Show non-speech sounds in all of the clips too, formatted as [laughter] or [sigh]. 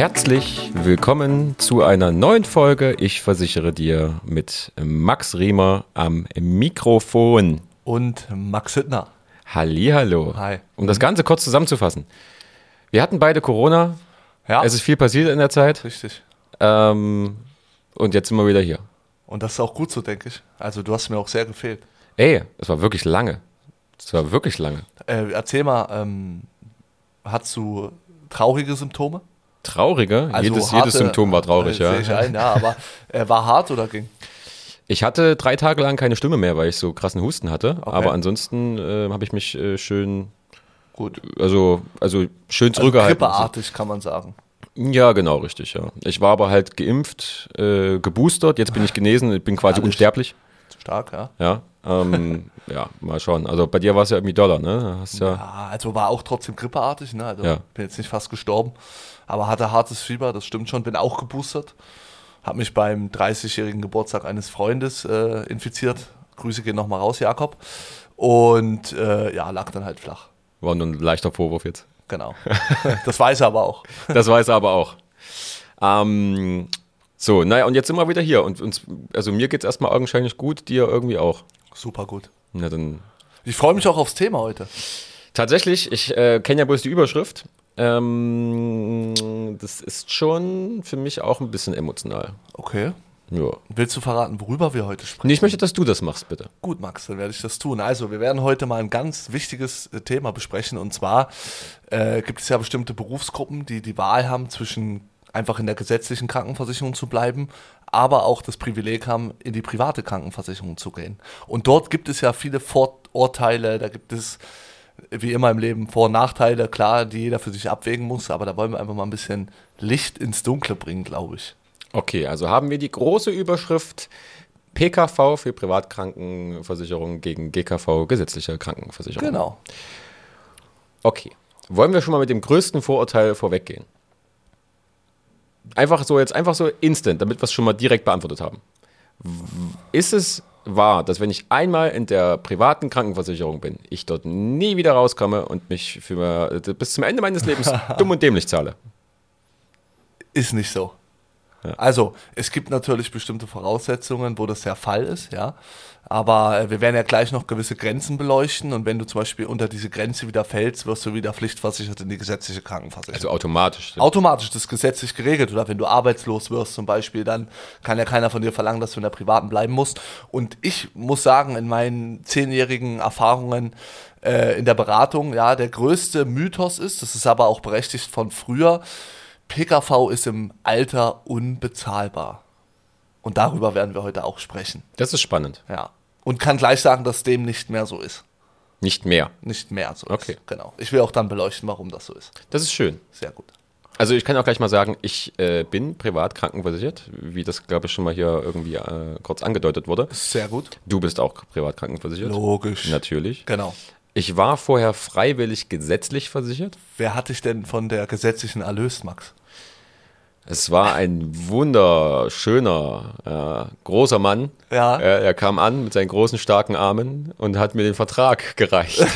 Herzlich willkommen zu einer neuen Folge. Ich versichere dir mit Max Riemer am Mikrofon. Und Max Hüttner. Hallihallo. Hi. Um das Ganze kurz zusammenzufassen. Wir hatten beide Corona. Ja, Es ist viel passiert in der Zeit. richtig. Ähm, und jetzt sind wir wieder hier. Und das ist auch gut so, denke ich. Also du hast mir auch sehr gefehlt. Ey, es war wirklich lange. Es war wirklich lange. Äh, erzähl mal, ähm, hast du traurige Symptome? Traurige. Also jedes, harte- jedes Symptom war traurig, äh, ja. Ein, ja, aber äh, war hart oder ging? Ich hatte drei Tage lang keine Stimme mehr, weil ich so krassen Husten hatte. Okay. Aber ansonsten äh, habe ich mich äh, schön, Gut. also, also schön Also zurückgehalten. grippeartig kann man sagen. Ja, genau, richtig, ja. Ich war aber halt geimpft, äh, geboostert, jetzt bin ich genesen, ich bin quasi Herrlich. unsterblich. Stark, ja. Ja, ähm, [laughs] ja, mal schauen. Also bei dir war es ja irgendwie Dollar, ne? Hast ja, Ja, also war auch trotzdem grippeartig, ne? Also Ja. bin jetzt nicht fast gestorben, aber hatte hartes Fieber, das stimmt schon. Bin auch geboostert. Hab mich beim 30-jährigen Geburtstag eines Freundes äh, infiziert. Grüße gehen nochmal raus, Jakob. Und äh, ja, lag dann halt flach. war nur ein leichter Vorwurf jetzt. Genau. [laughs] das weiß er aber auch. [laughs] Das weiß er aber auch. Ähm, so, naja, und jetzt sind wir wieder hier. Und uns, also mir geht es erstmal augenscheinlich gut, dir irgendwie auch. Super gut. Na dann. Ich freue mich auch aufs Thema heute. Tatsächlich, ich äh, kenne ja bloß die Überschrift. Ähm, das ist schon für mich auch ein bisschen emotional. Okay. Ja. Willst du verraten, worüber wir heute sprechen? Nee, ich möchte, dass du das machst, bitte. Gut, Max, dann werde ich das tun. Also, wir werden heute mal ein ganz wichtiges äh, Thema besprechen. Und zwar äh, gibt es ja bestimmte Berufsgruppen, die die Wahl haben, zwischen einfach in der gesetzlichen Krankenversicherung zu bleiben, aber auch das Privileg haben, in die private Krankenversicherung zu gehen. Und dort gibt es ja viele Vorurteile, da gibt es wie immer im Leben Vor- und Nachteile, klar, die jeder für sich abwägen muss, aber da wollen wir einfach mal ein bisschen Licht ins Dunkle bringen, glaube ich. Okay, also haben wir die große Überschrift PKV für Privatkrankenversicherung gegen GKV gesetzliche Krankenversicherung. Genau. Okay. Wollen wir schon mal mit dem größten Vorurteil vorweggehen? Einfach so, jetzt einfach so instant, damit wir es schon mal direkt beantwortet haben. Ist es wahr, dass wenn ich einmal in der privaten Krankenversicherung bin, ich dort nie wieder rauskomme und mich für äh, bis zum Ende meines Lebens [laughs] dumm und dämlich zahle? Ist nicht so. Ja. Also, es gibt natürlich bestimmte Voraussetzungen, wo das der Fall ist, ja. Aber äh, wir werden ja gleich noch gewisse Grenzen beleuchten und wenn du zum Beispiel unter diese Grenze wieder fällst, wirst du wieder pflichtversichert in die gesetzliche Krankenversicherung. Also automatisch. Automatisch, das ist gesetzlich geregelt. Oder wenn du arbeitslos wirst zum Beispiel, dann kann ja keiner von dir verlangen, dass du in der privaten bleiben musst. Und ich muss sagen, in meinen zehnjährigen Erfahrungen äh, in der Beratung, ja, der größte Mythos ist, das ist aber auch berechtigt von früher, PKV ist im Alter unbezahlbar. Und darüber werden wir heute auch sprechen. Das ist spannend. Ja. Und kann gleich sagen, dass dem nicht mehr so ist. Nicht mehr. Nicht mehr so Okay. ist. Genau. Ich will auch dann beleuchten, warum das so ist. Das ist schön. Sehr gut. Also ich kann auch gleich mal sagen, ich äh, bin privat krankenversichert, wie das glaube ich schon mal hier irgendwie äh, kurz angedeutet wurde. Sehr gut. Du bist auch privat krankenversichert. Logisch. Natürlich. Genau. Ich war vorher freiwillig gesetzlich versichert. Wer hat dich denn von der gesetzlichen erlöst, Max? Es war ein wunderschöner, äh, großer Mann. Ja. Äh, er kam an mit seinen großen, starken Armen und hat mir den Vertrag gereicht. [laughs]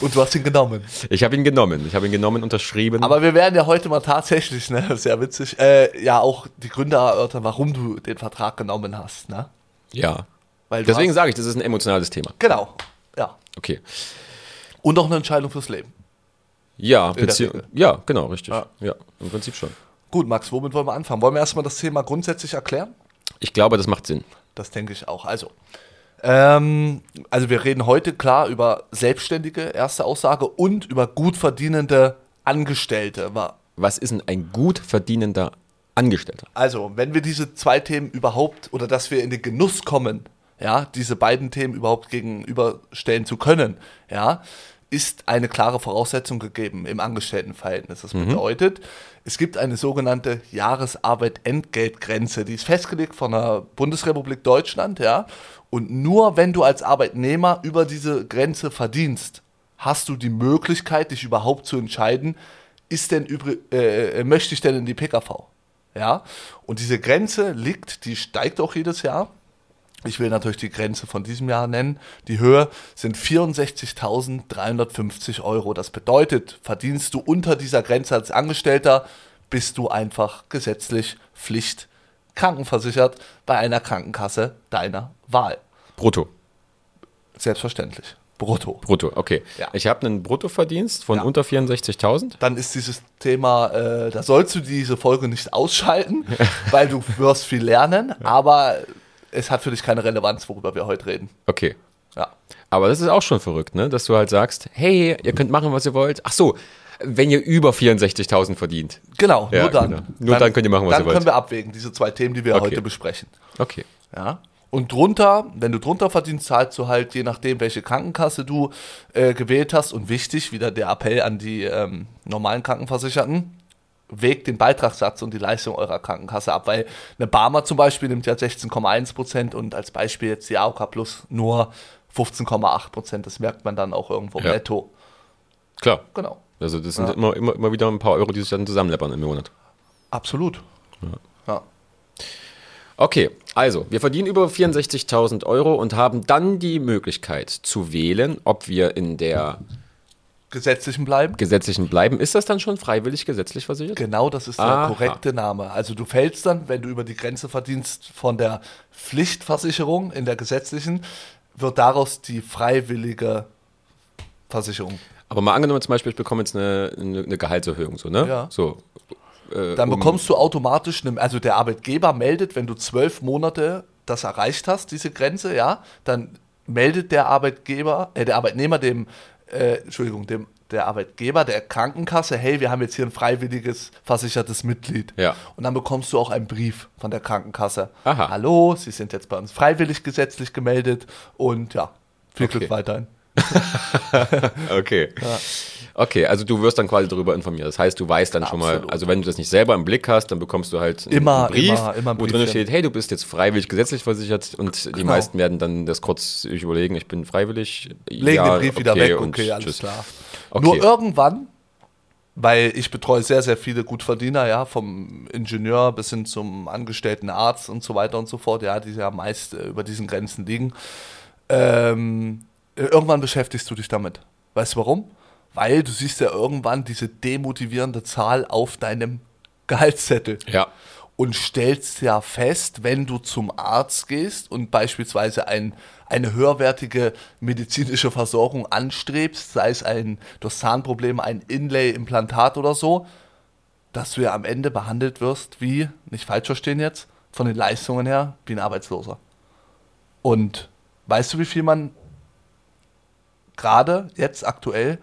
Und du hast ihn genommen. Ich habe ihn genommen. Ich habe ihn genommen, unterschrieben. Aber wir werden ja heute mal tatsächlich, ne, [laughs] sehr witzig, äh, ja auch die Gründe erörtern, warum du den Vertrag genommen hast, ne? ja. Deswegen sage ich, das ist ein emotionales Thema. Genau. Ja. Okay. Und auch eine Entscheidung fürs Leben. Ja, ja, genau, richtig. Ja. Ja, im Prinzip schon. Gut, Max, womit wollen wir anfangen? Wollen wir erstmal das Thema grundsätzlich erklären? Ich glaube, das macht Sinn. Das denke ich auch. Also, ähm, also wir reden heute klar über Selbstständige, erste Aussage, und über gut verdienende Angestellte. Wa- Was ist denn ein gut verdienender Angestellter? Also, wenn wir diese zwei Themen überhaupt oder dass wir in den Genuss kommen, ja, diese beiden Themen überhaupt gegenüberstellen zu können, ja, ist eine klare Voraussetzung gegeben im Angestelltenverhältnis. Das bedeutet, es gibt eine sogenannte Jahresarbeit-Entgeltgrenze, die ist festgelegt von der Bundesrepublik Deutschland, ja, und nur wenn du als Arbeitnehmer über diese Grenze verdienst, hast du die Möglichkeit, dich überhaupt zu entscheiden, ist denn äh, äh, möchte ich denn in die PKV? Ja, und diese Grenze liegt, die steigt auch jedes Jahr. Ich will natürlich die Grenze von diesem Jahr nennen. Die Höhe sind 64.350 Euro. Das bedeutet, verdienst du unter dieser Grenze als Angestellter bist du einfach gesetzlich Pflicht krankenversichert bei einer Krankenkasse deiner Wahl. Brutto. Selbstverständlich. Brutto. Brutto, okay. Ja. Ich habe einen Bruttoverdienst von Ja. unter 64.000. Dann ist dieses Thema, äh, da sollst du diese Folge nicht ausschalten, [laughs] weil du wirst viel lernen, aber es hat für dich keine Relevanz, worüber wir heute reden. Okay. Ja. Aber das ist auch schon verrückt, ne? Dass du halt sagst, hey, ihr könnt machen, was ihr wollt. Ach so, wenn ihr über 64.000 verdient. Genau, Ja, nur dann. genau. Nur dann könnt ihr machen, was dann ihr wollt. können wir abwägen, diese zwei Themen, die wir Okay. heute besprechen. Okay. Ja. Und drunter, wenn du drunter verdienst, zahlst du halt, je nachdem, welche Krankenkasse du äh, gewählt hast. Und wichtig, wieder der Appell an die ähm, normalen Krankenversicherten, wägt den Beitragssatz und die Leistung eurer Krankenkasse ab. Weil eine Barmer zum Beispiel nimmt ja 16,1 Prozent und als Beispiel jetzt die AOK Plus nur 15,8 Prozent. Das merkt man dann auch irgendwo Ja. netto. Klar. Genau. Also das sind Ja. immer, immer, immer wieder ein paar Euro, die sich dann zusammenleppern im Monat. Absolut. Ja. Okay, also wir verdienen über 64.000 Euro und haben dann die Möglichkeit zu wählen, ob wir in der Gesetzlichen bleiben. gesetzlichen bleiben. Ist das dann schon freiwillig gesetzlich versichert? Genau, das ist der Aha. korrekte Name. Also du fällst dann, wenn du über die Grenze verdienst, von der Pflichtversicherung in der gesetzlichen, wird daraus die freiwillige Versicherung. Aber mal angenommen zum Beispiel, ich bekomme jetzt eine, eine, eine Gehaltserhöhung, so, ne? Ja. So. äh, Dann um- bekommst du automatisch, eine, also der Arbeitgeber meldet, wenn du zwölf Monate das erreicht hast, diese Grenze, ja, dann meldet der Arbeitgeber, äh, der Arbeitnehmer dem, äh, Entschuldigung, dem der Arbeitgeber der Krankenkasse, hey, wir haben jetzt hier ein freiwilliges versichertes Mitglied. Ja. Und dann bekommst du auch einen Brief von der Krankenkasse. Aha. Hallo, Sie sind jetzt bei uns freiwillig gesetzlich gemeldet und ja, viel Okay. Glück weiterhin. [laughs] Okay. Okay, also du wirst dann quasi darüber informiert. Das heißt, du weißt dann schon mal, Absolut. also wenn du das nicht selber im Blick hast, dann bekommst du halt einen Immer, Brief, immer, immer ein wo drin steht, hey, du bist jetzt freiwillig gesetzlich versichert und die Genau. meisten werden dann das kurz überlegen, ich bin freiwillig. legen den Brief wieder weg, okay, alles tschüss. klar. Okay. Nur irgendwann, weil ich betreue sehr, sehr viele Gutverdiener, ja, vom Ingenieur bis hin zum angestellten Arzt und so weiter und so fort, ja, die ja meist äh, über diesen Grenzen liegen. Ähm, äh, irgendwann beschäftigst du dich damit. Weißt du warum? Weil du siehst ja irgendwann diese demotivierende Zahl auf deinem Gehaltszettel Ja. und stellst ja fest, wenn du zum Arzt gehst und beispielsweise ein, eine höherwertige medizinische Versorgung anstrebst, sei es ein durch Zahnprobleme, ein Inlay-Implantat oder so, dass du ja am Ende behandelt wirst wie, nicht falsch verstehen jetzt, von den Leistungen her, wie ein Arbeitsloser. Und weißt du, wie viel man gerade jetzt aktuell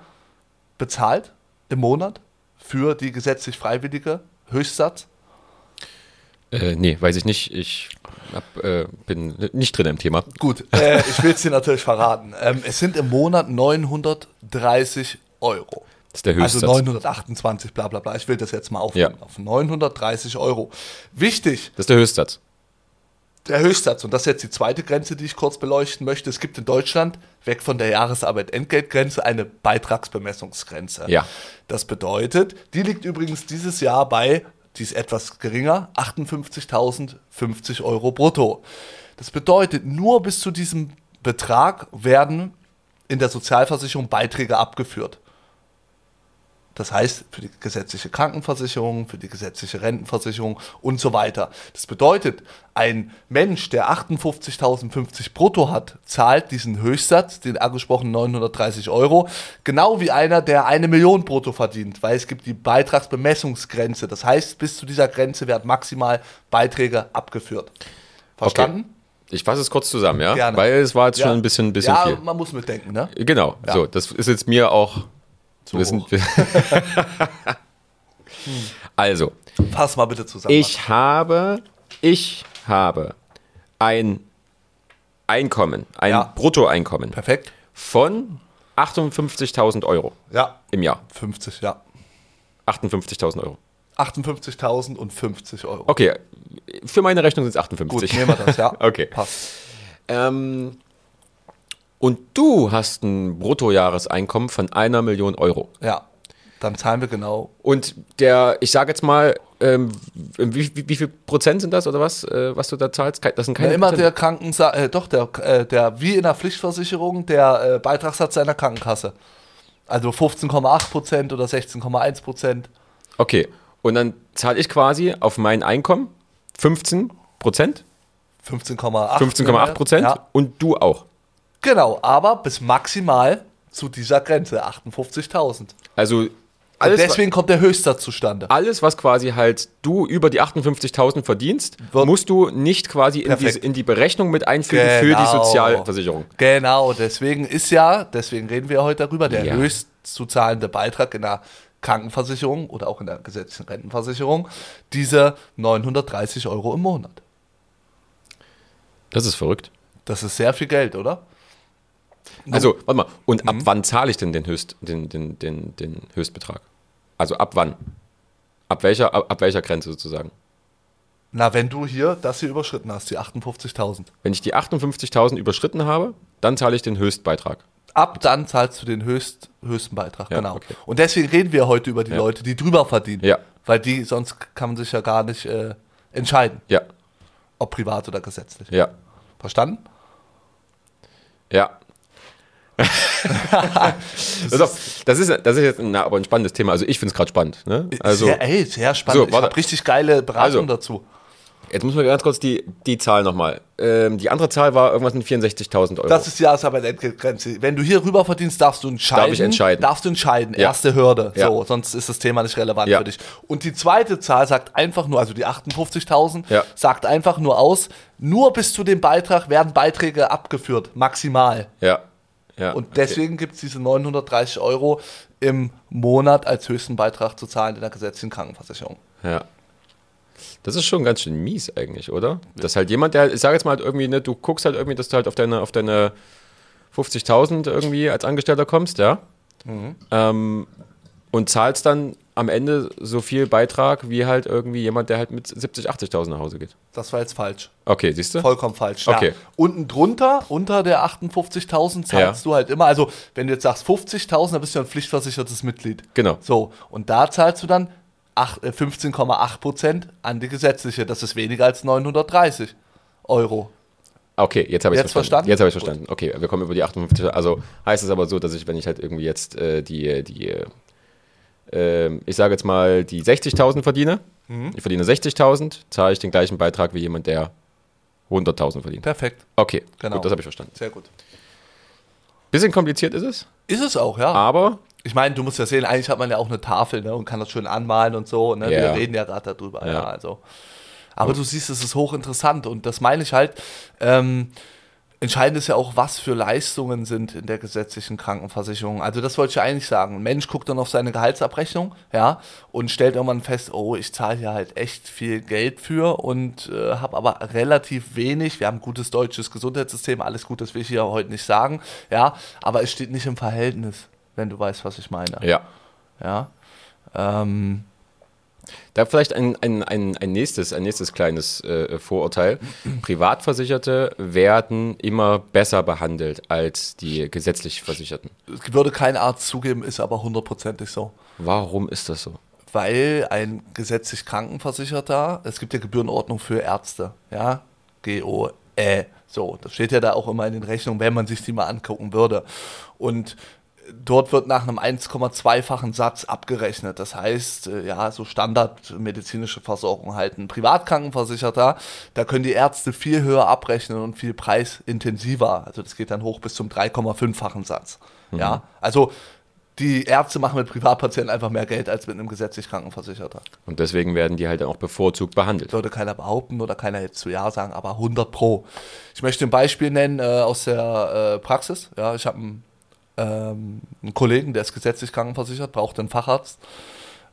bezahlt im Monat für die gesetzlich freiwillige Höchstsatz? Äh, nee, weiß ich nicht. Ich hab, äh, bin nicht drin im Thema. Gut, äh, ich will es dir natürlich verraten. Ähm, es sind im Monat 930 Euro. Das ist der Also Höchstsatz. 928, bla bla bla. Ich will das jetzt mal aufnehmen. Ja. Auf 930 Euro. Wichtig, das ist der Höchstsatz. Der Höchstsatz, und das ist jetzt die zweite Grenze, die ich kurz beleuchten möchte. Es gibt in Deutschland, weg von der Jahresarbeit-Entgeltgrenze, eine Beitragsbemessungsgrenze. Ja. Das bedeutet, die liegt übrigens dieses Jahr bei, die ist etwas geringer, 58.050 Euro brutto. Das bedeutet, nur bis zu diesem Betrag werden in der Sozialversicherung Beiträge abgeführt. Das heißt, für die gesetzliche Krankenversicherung, für die gesetzliche Rentenversicherung und so weiter. Das bedeutet, ein Mensch, der 58.050 brutto hat, zahlt diesen Höchstsatz, den angesprochenen 930 Euro, genau wie einer, der eine Million brutto verdient, weil es gibt die Beitragsbemessungsgrenze. Das heißt, bis zu dieser Grenze werden maximal Beiträge abgeführt. Verstanden? Ich fasse es kurz zusammen, ja? Gerne. Weil es war jetzt Ja. schon ein bisschen, bisschen ja, viel. man muss mitdenken, ne? Genau, Ja. so, das ist jetzt mir auch. Zu wir sind, hoch. [laughs] also, Fass mal bitte zusammen. ich habe, ich habe ein Einkommen, ein Ja. Bruttoeinkommen Perfekt. von 58.000 Euro Ja. im Jahr. 50, ja. 58.000 Euro. 58.050 Euro. Okay, für meine Rechnung sind es Gut, 58. nehmen wir das, ja. [laughs] Okay. Passt. Ähm, und du hast ein Bruttojahreseinkommen von einer Million Euro. Ja. Dann zahlen wir genau. Und der, ich sage jetzt mal, ähm, wie, wie, wie viel Prozent sind das oder was, äh, was du da zahlst? Das sind keine Ja, immer Prozent. der Krankensa äh, doch, der, äh, der, wie in der Pflichtversicherung, der äh, Beitragssatz seiner Krankenkasse. Also 15,8 Prozent oder 16,1 Prozent. Okay. Und dann zahle ich quasi auf mein Einkommen 15 Prozent, 15,8. 15,8 Prozent Ja, und du auch. Genau, aber bis maximal zu dieser Grenze, 58.000. Also Und alles, deswegen kommt der Höchstsatz zustande. alles, was quasi halt du über die 58.000 verdienst, Wird- musst du nicht quasi in die, in die Berechnung mit einfügen für die Genau. Sozialversicherung. Genau, deswegen ist ja, deswegen reden wir heute darüber, der Ja. höchst zu zahlende Beitrag in der Krankenversicherung oder auch in der gesetzlichen Rentenversicherung diese 930 Euro im Monat. Das ist verrückt. Das ist sehr viel Geld, oder? Also, warte mal, und Mhm. ab wann zahle ich denn den, Höchst, den, den, den, den Höchstbetrag? Also ab wann? Ab welcher, ab, ab welcher Grenze sozusagen? Na, wenn du hier das hier überschritten hast, die 58.000. Wenn ich die 58.000 überschritten habe, dann zahle ich den Höchstbeitrag. Ab dann zahlst du den höchst, höchsten Beitrag, Ja, genau. okay. Und deswegen reden wir heute über die Ja. Leute, die drüber verdienen. Ja. Weil die, sonst kann man sich ja gar nicht äh, entscheiden, Ja, ob privat oder gesetzlich. ja, Verstanden? ja. [laughs] das, ist, das, ist, das ist jetzt ein, aber ein spannendes Thema. Also ich finde es gerade spannend. Ne? Also sehr, ey, sehr spannend. So, ich habe richtig geile Beratung Also. dazu. jetzt muss man ganz kurz die, die Zahl nochmal. Ähm, die andere Zahl war irgendwas mit 64.000 Euro. Das ist die Jahresarbeitsentgeltgrenze. Wenn du hier rüber verdienst, darfst du entscheiden. Darf ich entscheiden? Darfst du entscheiden. Ja. Erste Hürde. Ja. So, sonst ist das Thema nicht relevant Ja. für dich. Und die zweite Zahl sagt einfach nur, also die 58.000, Ja. sagt einfach nur aus, nur bis zu dem Beitrag werden Beiträge abgeführt. Maximal. ja. Ja. Und okay. deswegen gibt es diese 930 Euro im Monat als höchsten Beitrag zu zahlen in der gesetzlichen Krankenversicherung. Ja. Das ist schon ganz schön mies eigentlich, oder? Dass halt jemand, der, ich sage jetzt mal halt irgendwie, ne, du guckst halt irgendwie, dass du halt auf deine, auf deine 50.000 irgendwie als Angestellter kommst, ja? Mhm. Ähm, und zahlst dann am Ende so viel Beitrag wie halt irgendwie jemand, der halt mit 70.000, 80.000 nach Hause geht. Das war jetzt falsch. Okay, siehst du? Vollkommen falsch. Okay. Ja. Unten drunter, unter der 58.000 zahlst Ja. du halt immer, also wenn du jetzt sagst 50.000, dann bist du ein pflichtversichertes Mitglied. Genau. So, und da zahlst du dann acht- äh, 15,8 Prozent an die gesetzliche. Das ist weniger als 930 Euro. Okay, jetzt habe ich Jetzt verstanden? Jetzt habe ich verstanden. Okay, wir kommen über die 58. Also heißt es aber so, dass ich, wenn ich halt irgendwie jetzt äh, die, die äh, ähm, ich sage jetzt mal, die 60.000 verdiene, Mhm. ich verdiene 60.000, zahle ich den gleichen Beitrag wie jemand, der 100.000 verdient. Perfekt. Okay, Genau. gut, das habe ich verstanden. Sehr gut. Bisschen kompliziert ist es, Ist es auch, ja. aber Ich meine, du musst ja sehen, eigentlich hat man ja auch eine Tafel ne, und kann das schön anmalen und so. Ne? Ja. Wir reden ja gerade darüber. Ja. Ja. also. Aber du siehst, es ist hochinteressant und das meine ich halt. Ähm, entscheidend ist ja auch, was für Leistungen sind in der gesetzlichen Krankenversicherung. Also das wollte ich eigentlich sagen. Ein Mensch guckt dann auf seine Gehaltsabrechnung, ja, und stellt irgendwann fest, oh, ich zahle hier halt echt viel Geld für und äh, habe aber relativ wenig. Wir haben ein gutes deutsches Gesundheitssystem, alles gut, das will ich hier heute nicht sagen, ja, aber es steht nicht im Verhältnis, wenn du weißt, was ich meine. ja. Ja. Ähm, Da vielleicht ein, ein, ein, ein, nächstes, ein nächstes kleines äh, Vorurteil. Privatversicherte werden immer besser behandelt als die gesetzlich Versicherten. es würde kein Arzt zugeben, ist aber hundertprozentig so. Warum ist das so? Weil ein gesetzlich Krankenversicherter, es gibt ja Gebührenordnung für Ärzte, ja, GO, äh, so, das steht ja da auch immer in den Rechnungen, wenn man sich die mal angucken würde. Und dort wird nach einem 1,2-fachen Satz abgerechnet. Das heißt, äh, ja, so standardmedizinische Versorgung halt. Ein Privatkrankenversicherter, da können die Ärzte viel höher abrechnen und viel preisintensiver. Also das geht dann hoch bis zum 3,5-fachen Satz. Ja, also die Ärzte machen mit Privatpatienten einfach mehr Geld als mit einem gesetzlich Krankenversicherter. Und deswegen werden die halt auch bevorzugt behandelt. Würde keiner behaupten oder keiner jetzt zu Ja sagen, aber 100 Pro. Ich möchte ein Beispiel nennen äh, aus der äh, Praxis. Ja, ich habe einen, ähm, einen Kollegen, der ist gesetzlich krankenversichert, braucht einen Facharzt.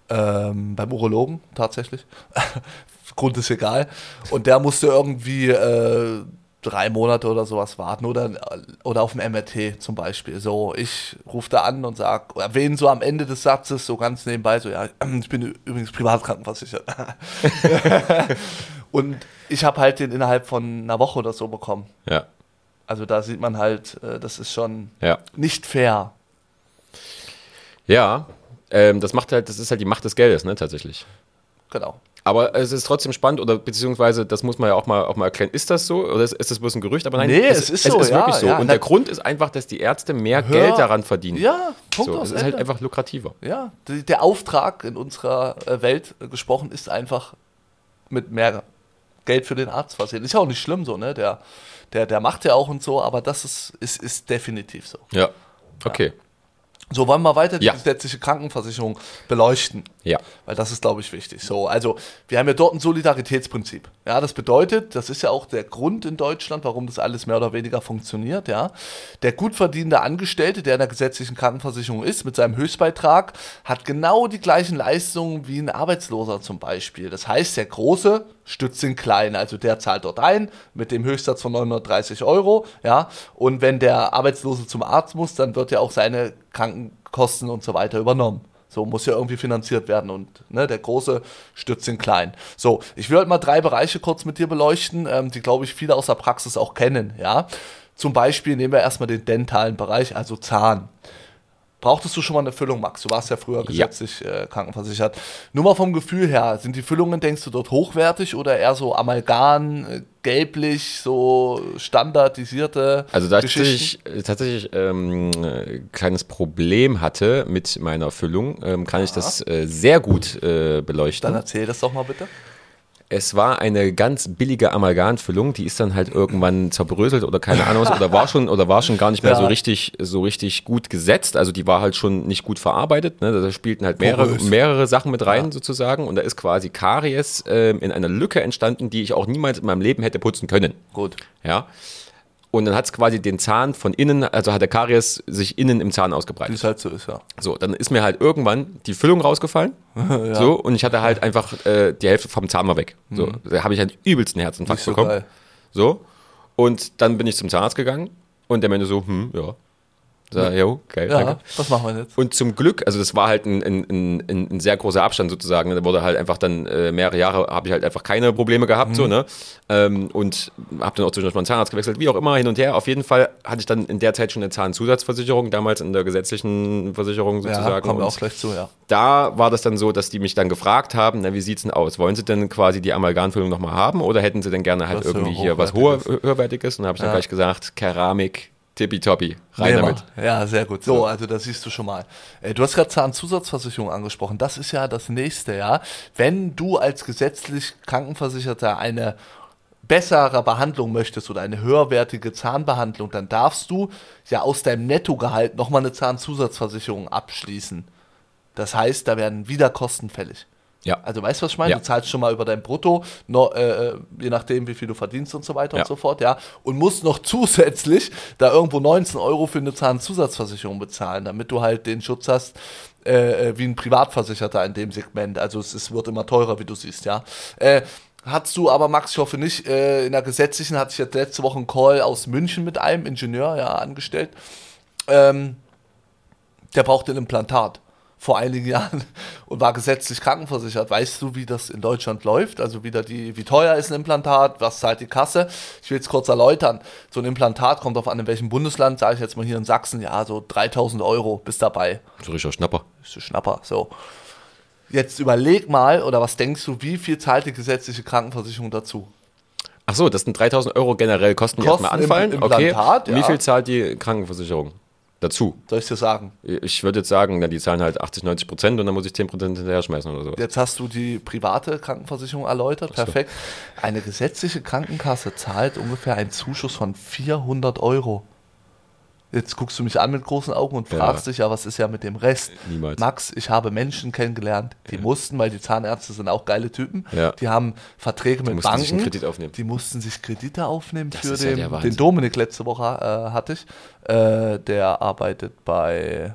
Ähm, beim Urologen tatsächlich. [laughs] Grund ist egal. Und der musste irgendwie äh, drei Monate oder sowas warten oder, oder auf dem MRT zum Beispiel. So, ich rufe da an und sage, erwähne so am Ende des Satzes so ganz nebenbei so, ja, [clears throat] ich bin übrigens privatkrankenversichert. [laughs] [laughs] und ich habe halt den innerhalb von einer Woche oder so bekommen. Ja, Also da sieht man halt, äh, das ist schon ja. nicht fair. Ja, ähm, das macht halt, das ist halt die Macht des Geldes, ne, tatsächlich. Genau. Aber es ist trotzdem spannend, oder beziehungsweise, das muss man ja auch mal, auch mal erklären, ist das so oder ist, ist das bloß ein Gerücht? Aber nein, Nee, es ist so, es ist ja, wirklich so. ja. Und der Grund ist einfach, dass die Ärzte mehr Hör- Geld daran verdienen. Ja, Punkt so, es ist halt einfach lukrativer. Ja, die, der Auftrag in unserer äh, Welt äh, gesprochen ist einfach mit mehr Geld für den Arzt versehen. Ist ja auch nicht schlimm so, ne? Der, der, der macht ja auch und so, aber das ist, ist, ist definitiv so. Ja. Okay. So, wollen wir weiter die Ja. gesetzliche Krankenversicherung beleuchten? Ja. Weil das ist, glaube ich, wichtig. So, also wir haben ja dort ein Solidaritätsprinzip. Ja, das bedeutet, das ist ja auch der Grund in Deutschland, warum das alles mehr oder weniger funktioniert. Ja, der gut verdienende Angestellte, der in der gesetzlichen Krankenversicherung ist, mit seinem Höchstbeitrag, hat genau die gleichen Leistungen wie ein Arbeitsloser zum Beispiel. Das heißt, der Große stützt den Kleinen, also der zahlt dort ein mit dem Höchstsatz von 930 Euro. Ja, und wenn der Arbeitslose zum Arzt muss, dann wird ja auch seine Krankenkosten und so weiter übernommen. So muss ja irgendwie finanziert werden und ne, der Große stützt den Kleinen. So, ich will heute mal drei Bereiche kurz mit dir beleuchten, ähm, die, glaube ich, viele aus der Praxis auch kennen. Ja, Zum Beispiel nehmen wir erstmal den dentalen Bereich, also Zahn. Brauchtest du schon mal eine Füllung, Max? Du warst ja früher Ja. gesetzlich äh, krankenversichert. Nur mal vom Gefühl her, sind die Füllungen, denkst du, dort hochwertig oder eher so amalgam, äh, gelblich, so standardisierte Also da ich tatsächlich, ähm, äh, kleines Problem hatte mit meiner Füllung, ähm, kann ich das äh, sehr gut äh, beleuchten. Dann erzähl das doch mal bitte. Es war eine ganz billige Amalgamfüllung, die ist dann halt irgendwann zerbröselt oder keine Ahnung was, oder war schon oder war schon gar nicht mehr Ja. so richtig so richtig gut gesetzt. Also die war halt schon nicht gut verarbeitet. Ne? Da spielten halt mehrere, Porös. mehrere Sachen mit rein sozusagen und da ist quasi Karies ähm, in einer Lücke entstanden, die ich auch niemals in meinem Leben hätte putzen können. Gut. Ja. Und dann hat es quasi den Zahn von innen, also hat der Karies sich innen im Zahn Wie ausgebreitet. es halt so ist, ja. So, dann ist mir halt irgendwann die Füllung rausgefallen. [laughs] So, und ich hatte halt einfach äh, die Hälfte vom Zahn mal weg. So, da habe ich halt übelsten Herzinfarkt so bekommen. geil. So. Und dann bin ich zum Zahnarzt gegangen und der meinte so, hm, ja. So, jo, geil, Ja, danke. was machen wir jetzt? Und zum Glück, also das war halt ein, ein, ein, ein sehr großer Abstand sozusagen. Da wurde halt einfach dann äh, mehrere Jahre habe ich halt einfach keine Probleme gehabt, Mhm. so, ne? Ähm, und habe dann auch zwischendurch mal einen Zahnarzt gewechselt, wie auch immer, hin und her. Auf jeden Fall hatte ich dann in der Zeit schon eine Zahnzusatzversicherung, damals in der gesetzlichen Versicherung Ja, sozusagen. kommen wir Und auch gleich zu, ja. da war das dann so, dass die mich dann gefragt haben, na, wie sieht's denn aus? Wollen sie denn quasi die Amalgamfüllung nochmal haben oder hätten sie denn gerne halt Was irgendwie hier was hochwertiges. höherwertiges? Und da habe ich dann Ja. gleich gesagt, Keramik, tippitoppi, rein Nehmen damit. Ja, sehr gut. So, also das siehst du schon mal. Äh, Du hast gerade Zahnzusatzversicherung angesprochen. Das ist ja das nächste, ja. Wenn du als gesetzlich Krankenversicherter eine bessere Behandlung möchtest oder eine höherwertige Zahnbehandlung, dann darfst du ja aus deinem Nettogehalt nochmal eine Zahnzusatzversicherung abschließen. Das heißt, da werden wieder Kosten fällig. Ja. Also weißt du, was ich meine? Ja. Du zahlst schon mal über dein Brutto, no, äh, äh, je nachdem, wie viel du verdienst und so weiter Ja. und so fort, ja. Und musst noch [laughs] zusätzlich da irgendwo 19 Euro für eine Zahnzusatzversicherung bezahlen, damit du halt den Schutz hast, äh, äh, wie ein Privatversicherter in dem Segment. Also es, es wird immer teurer, wie du siehst, ja. Äh, Hattest du aber, Max, ich hoffe nicht, äh, in der gesetzlichen hatte ich jetzt letzte Woche einen Call aus München mit einem Ingenieur, ja, angestellt. Ähm, der brauchte ein Implantat vor einigen Jahren [laughs] und war gesetzlich krankenversichert. Weißt du, wie das in Deutschland läuft? Also wieder die, wie teuer ist ein Implantat, was zahlt die Kasse? Ich will es kurz erläutern. So ein Implantat kommt auf an, in welchem Bundesland, sage ich jetzt mal hier in Sachsen, ja, so 3000 Euro bis dabei. So richtiger Schnapper. Ist ein Schnapper, so. Jetzt überleg mal, oder was denkst du, wie viel zahlt die gesetzliche Krankenversicherung dazu? Ach so, das sind 3000 Euro generell Kosten, die Kosten erstmal im anfallen. okay. Implantat, Wie ja. viel zahlt die Krankenversicherung dazu? Soll ich dir sagen? Ich würde jetzt sagen, na, die zahlen halt 80, 90 Prozent und dann muss ich 10 Prozent hinterher schmeißen oder sowas. Jetzt hast du die private Krankenversicherung erläutert, perfekt. Eine gesetzliche Krankenkasse zahlt ungefähr einen Zuschuss von 400 Euro. Jetzt guckst du mich an mit großen Augen und Ja. fragst dich ja, was ist ja mit dem Rest? Niemals. Max, ich habe Menschen kennengelernt, die mussten, weil die Zahnärzte sind auch geile Typen, Ja. die haben Verträge mit mussten Banken, sich einen Kredit aufnehmen. die mussten sich Kredite aufnehmen Das für ja den, den Dominik letzte Woche äh, hatte ich. Äh, der arbeitet bei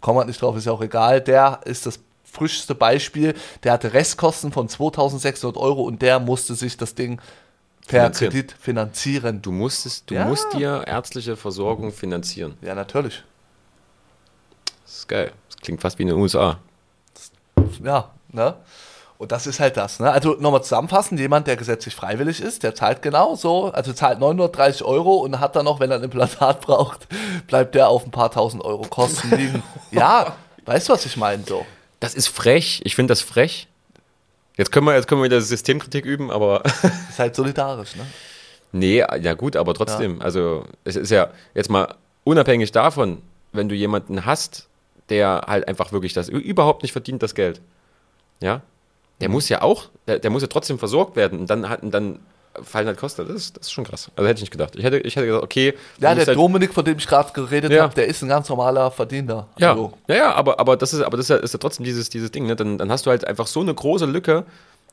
kommen wir nicht drauf, ist ja auch egal. Der ist das frischste Beispiel. Der hatte Restkosten von 2600 Euro und der musste sich das Ding per Finanzieren. Kredit finanzieren. Du musstest, du Ja. musst dir ärztliche Versorgung finanzieren. Ja, natürlich. Das ist geil. Das klingt fast wie in den USA. Ja, ne? Und das ist halt das, ne? Also nochmal zusammenfassend, jemand, der gesetzlich freiwillig ist, der zahlt genau so, also zahlt 930 Euro und hat dann noch, wenn er ein Implantat [laughs] braucht, bleibt der auf ein paar tausend Euro Kosten liegen. [laughs] ja, weißt du, was ich meine so? Das ist frech. Ich finde das frech. Jetzt können wir, jetzt können wir wieder Systemkritik üben, aber [laughs] Ist halt solidarisch, ne? nee, ja gut, aber trotzdem. Also es ist ja jetzt mal unabhängig davon, wenn du jemanden hast, der halt einfach wirklich das überhaupt nicht verdient, das Geld. Ja? Der Mhm. muss ja auch, der, der muss ja trotzdem versorgt werden und dann, hat, und dann fallen halt Kosten. Das ist, das ist schon krass. Also hätte ich nicht gedacht. Ich hätte, ich hätte gesagt, okay. Ja, der halt, Dominik, von dem ich gerade geredet Ja. habe, der ist ein ganz normaler Verdiener. Ja, Also, ja, ja, aber, aber das ist, aber das ist ja, ist ja trotzdem dieses, dieses Ding, ne? Dann, dann hast du halt einfach so eine große Lücke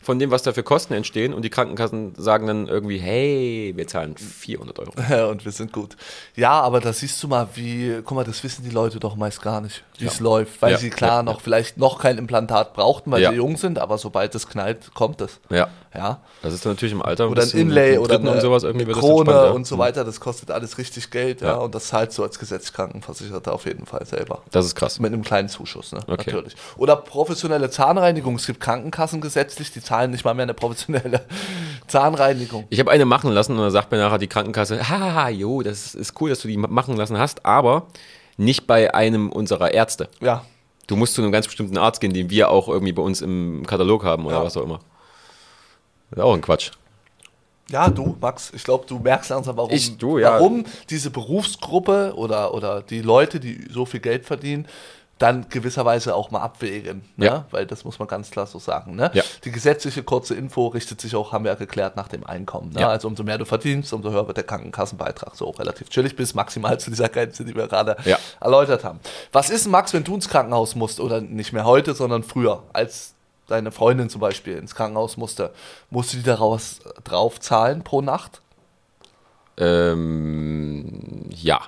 von dem, was da für Kosten entstehen und die Krankenkassen sagen dann irgendwie, hey, wir zahlen 400 Euro. [laughs] und wir sind gut. Ja, aber da siehst du mal, wie, guck mal, das wissen die Leute doch meist gar nicht, wie Ja. es läuft, weil Ja, sie klar ja, noch ja. vielleicht noch kein Implantat brauchten, weil Ja. sie jung sind, aber sobald es knallt, kommt es. Ja, Ja. das ist dann natürlich im Alter Oder ein Inlay oder eine, und sowas irgendwie eine Krone ja. und so weiter, das kostet alles richtig Geld, ja, Ja. und das zahlst du als gesetzlich Krankenversicherter auf jeden Fall selber. Das ist krass. Mit einem kleinen Zuschuss, ne? Okay. natürlich. Oder professionelle Zahnreinigung. Es gibt Krankenkassen gesetzlich, die zahlen nicht mal mehr eine professionelle [laughs] Zahnreinigung. Ich habe eine machen lassen und dann sagt mir nachher die Krankenkasse, [laughs] haha, jo, das ist cool, dass du die ma- machen lassen hast, aber nicht bei einem unserer Ärzte. Ja, Du musst zu einem ganz bestimmten Arzt gehen, den wir auch irgendwie bei uns im Katalog haben oder Ja. was auch immer. Das ist auch ein Quatsch. Ja, du, Max, ich glaube, du merkst langsam, warum, Ich- du, ja. warum diese Berufsgruppe oder, oder die Leute, die so viel Geld verdienen, dann gewisserweise auch mal abwägen. Ne? Ja. Weil das muss man ganz klar so sagen. Ne? Ja. Die gesetzliche kurze Info richtet sich auch, haben wir ja geklärt, nach dem Einkommen. Ne? Ja. Also umso mehr du verdienst, umso höher wird der Krankenkassenbeitrag. So relativ chillig bis maximal zu dieser Grenze, die wir gerade Ja. erläutert haben. Was ist, Max, wenn du ins Krankenhaus musst oder nicht mehr heute, sondern früher, als deine Freundin zum Beispiel ins Krankenhaus musste, musst du die daraus drauf zahlen pro Nacht? Ähm, ja.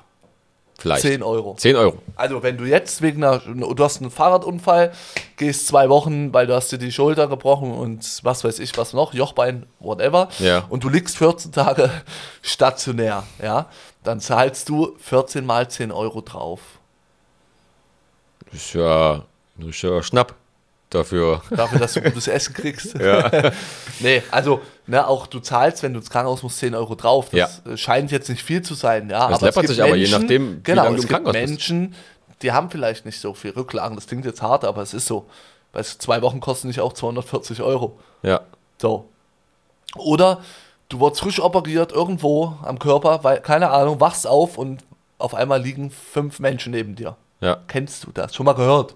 Vielleicht. 10 Euro. 10 Euro. Also wenn du jetzt wegen einer, du hast einen Fahrradunfall, gehst zwei Wochen, weil du hast dir die Schulter gebrochen und was weiß ich was noch, Jochbein, whatever, Ja. und du liegst 14 Tage [laughs] stationär, ja, dann zahlst du 14 mal 10 Euro drauf. Das ist ja, das ist ja Schnapp dafür. Dafür, dass du gutes Essen kriegst. Ja. [laughs] Nee, also, ne, auch du zahlst, wenn du ins Krankenhaus musst, 10 Euro drauf. Das äh, scheint jetzt nicht viel zu sein, ja. Das aber läppert sich aber je nachdem, wie genau, lange du es im Krankenhaus. Menschen, die haben vielleicht nicht so viel Rücklagen. Das klingt jetzt hart, aber es ist so. Weil zwei Wochen kosten nicht auch 240 Euro. Ja. So. Oder du wurdest frisch operiert irgendwo am Körper, weil, keine Ahnung, wachst auf und auf einmal liegen fünf Menschen neben dir. Ja. Kennst du das? Schon mal gehört?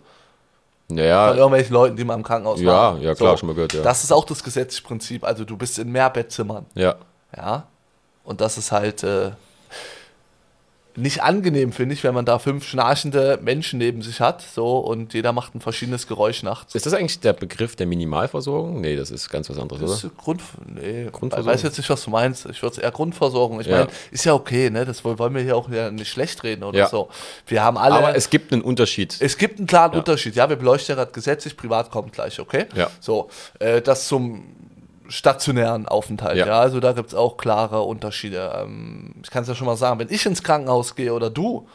Von Naja, irgendwelchen Leuten, die mal im Krankenhaus Ja, waren. ja, klar, schon mal gehört, ja. Das ist auch das gesetzliche Prinzip. Also du bist in mehr Bettzimmern. ja. Ja. Und das ist halt äh, nicht angenehm, finde ich, wenn man da fünf schnarchende Menschen neben sich hat. So, und jeder macht ein verschiedenes Geräusch nachts. Ist das eigentlich der Begriff der Minimalversorgung? Nee, das ist ganz was anderes, Das oder? ist Grund, nee, Grundversorgung? Ich weiß jetzt nicht, was du meinst. Ich würde es eher Grundversorgung. Ich Ja. meine, ist ja okay, ne? Das wollen wir hier auch ja nicht schlecht reden oder Ja. so. Wir haben alle. Aber es gibt einen Unterschied. Es gibt einen klaren Ja. Unterschied. Ja, wir beleuchten ja gerade gesetzlich, privat kommt gleich, okay? Ja. So, äh, das zum stationären Aufenthalt. Ja, Ja. also da gibt es auch klare Unterschiede. Ähm, ich kann es ja schon mal sagen, wenn ich ins Krankenhaus gehe oder du,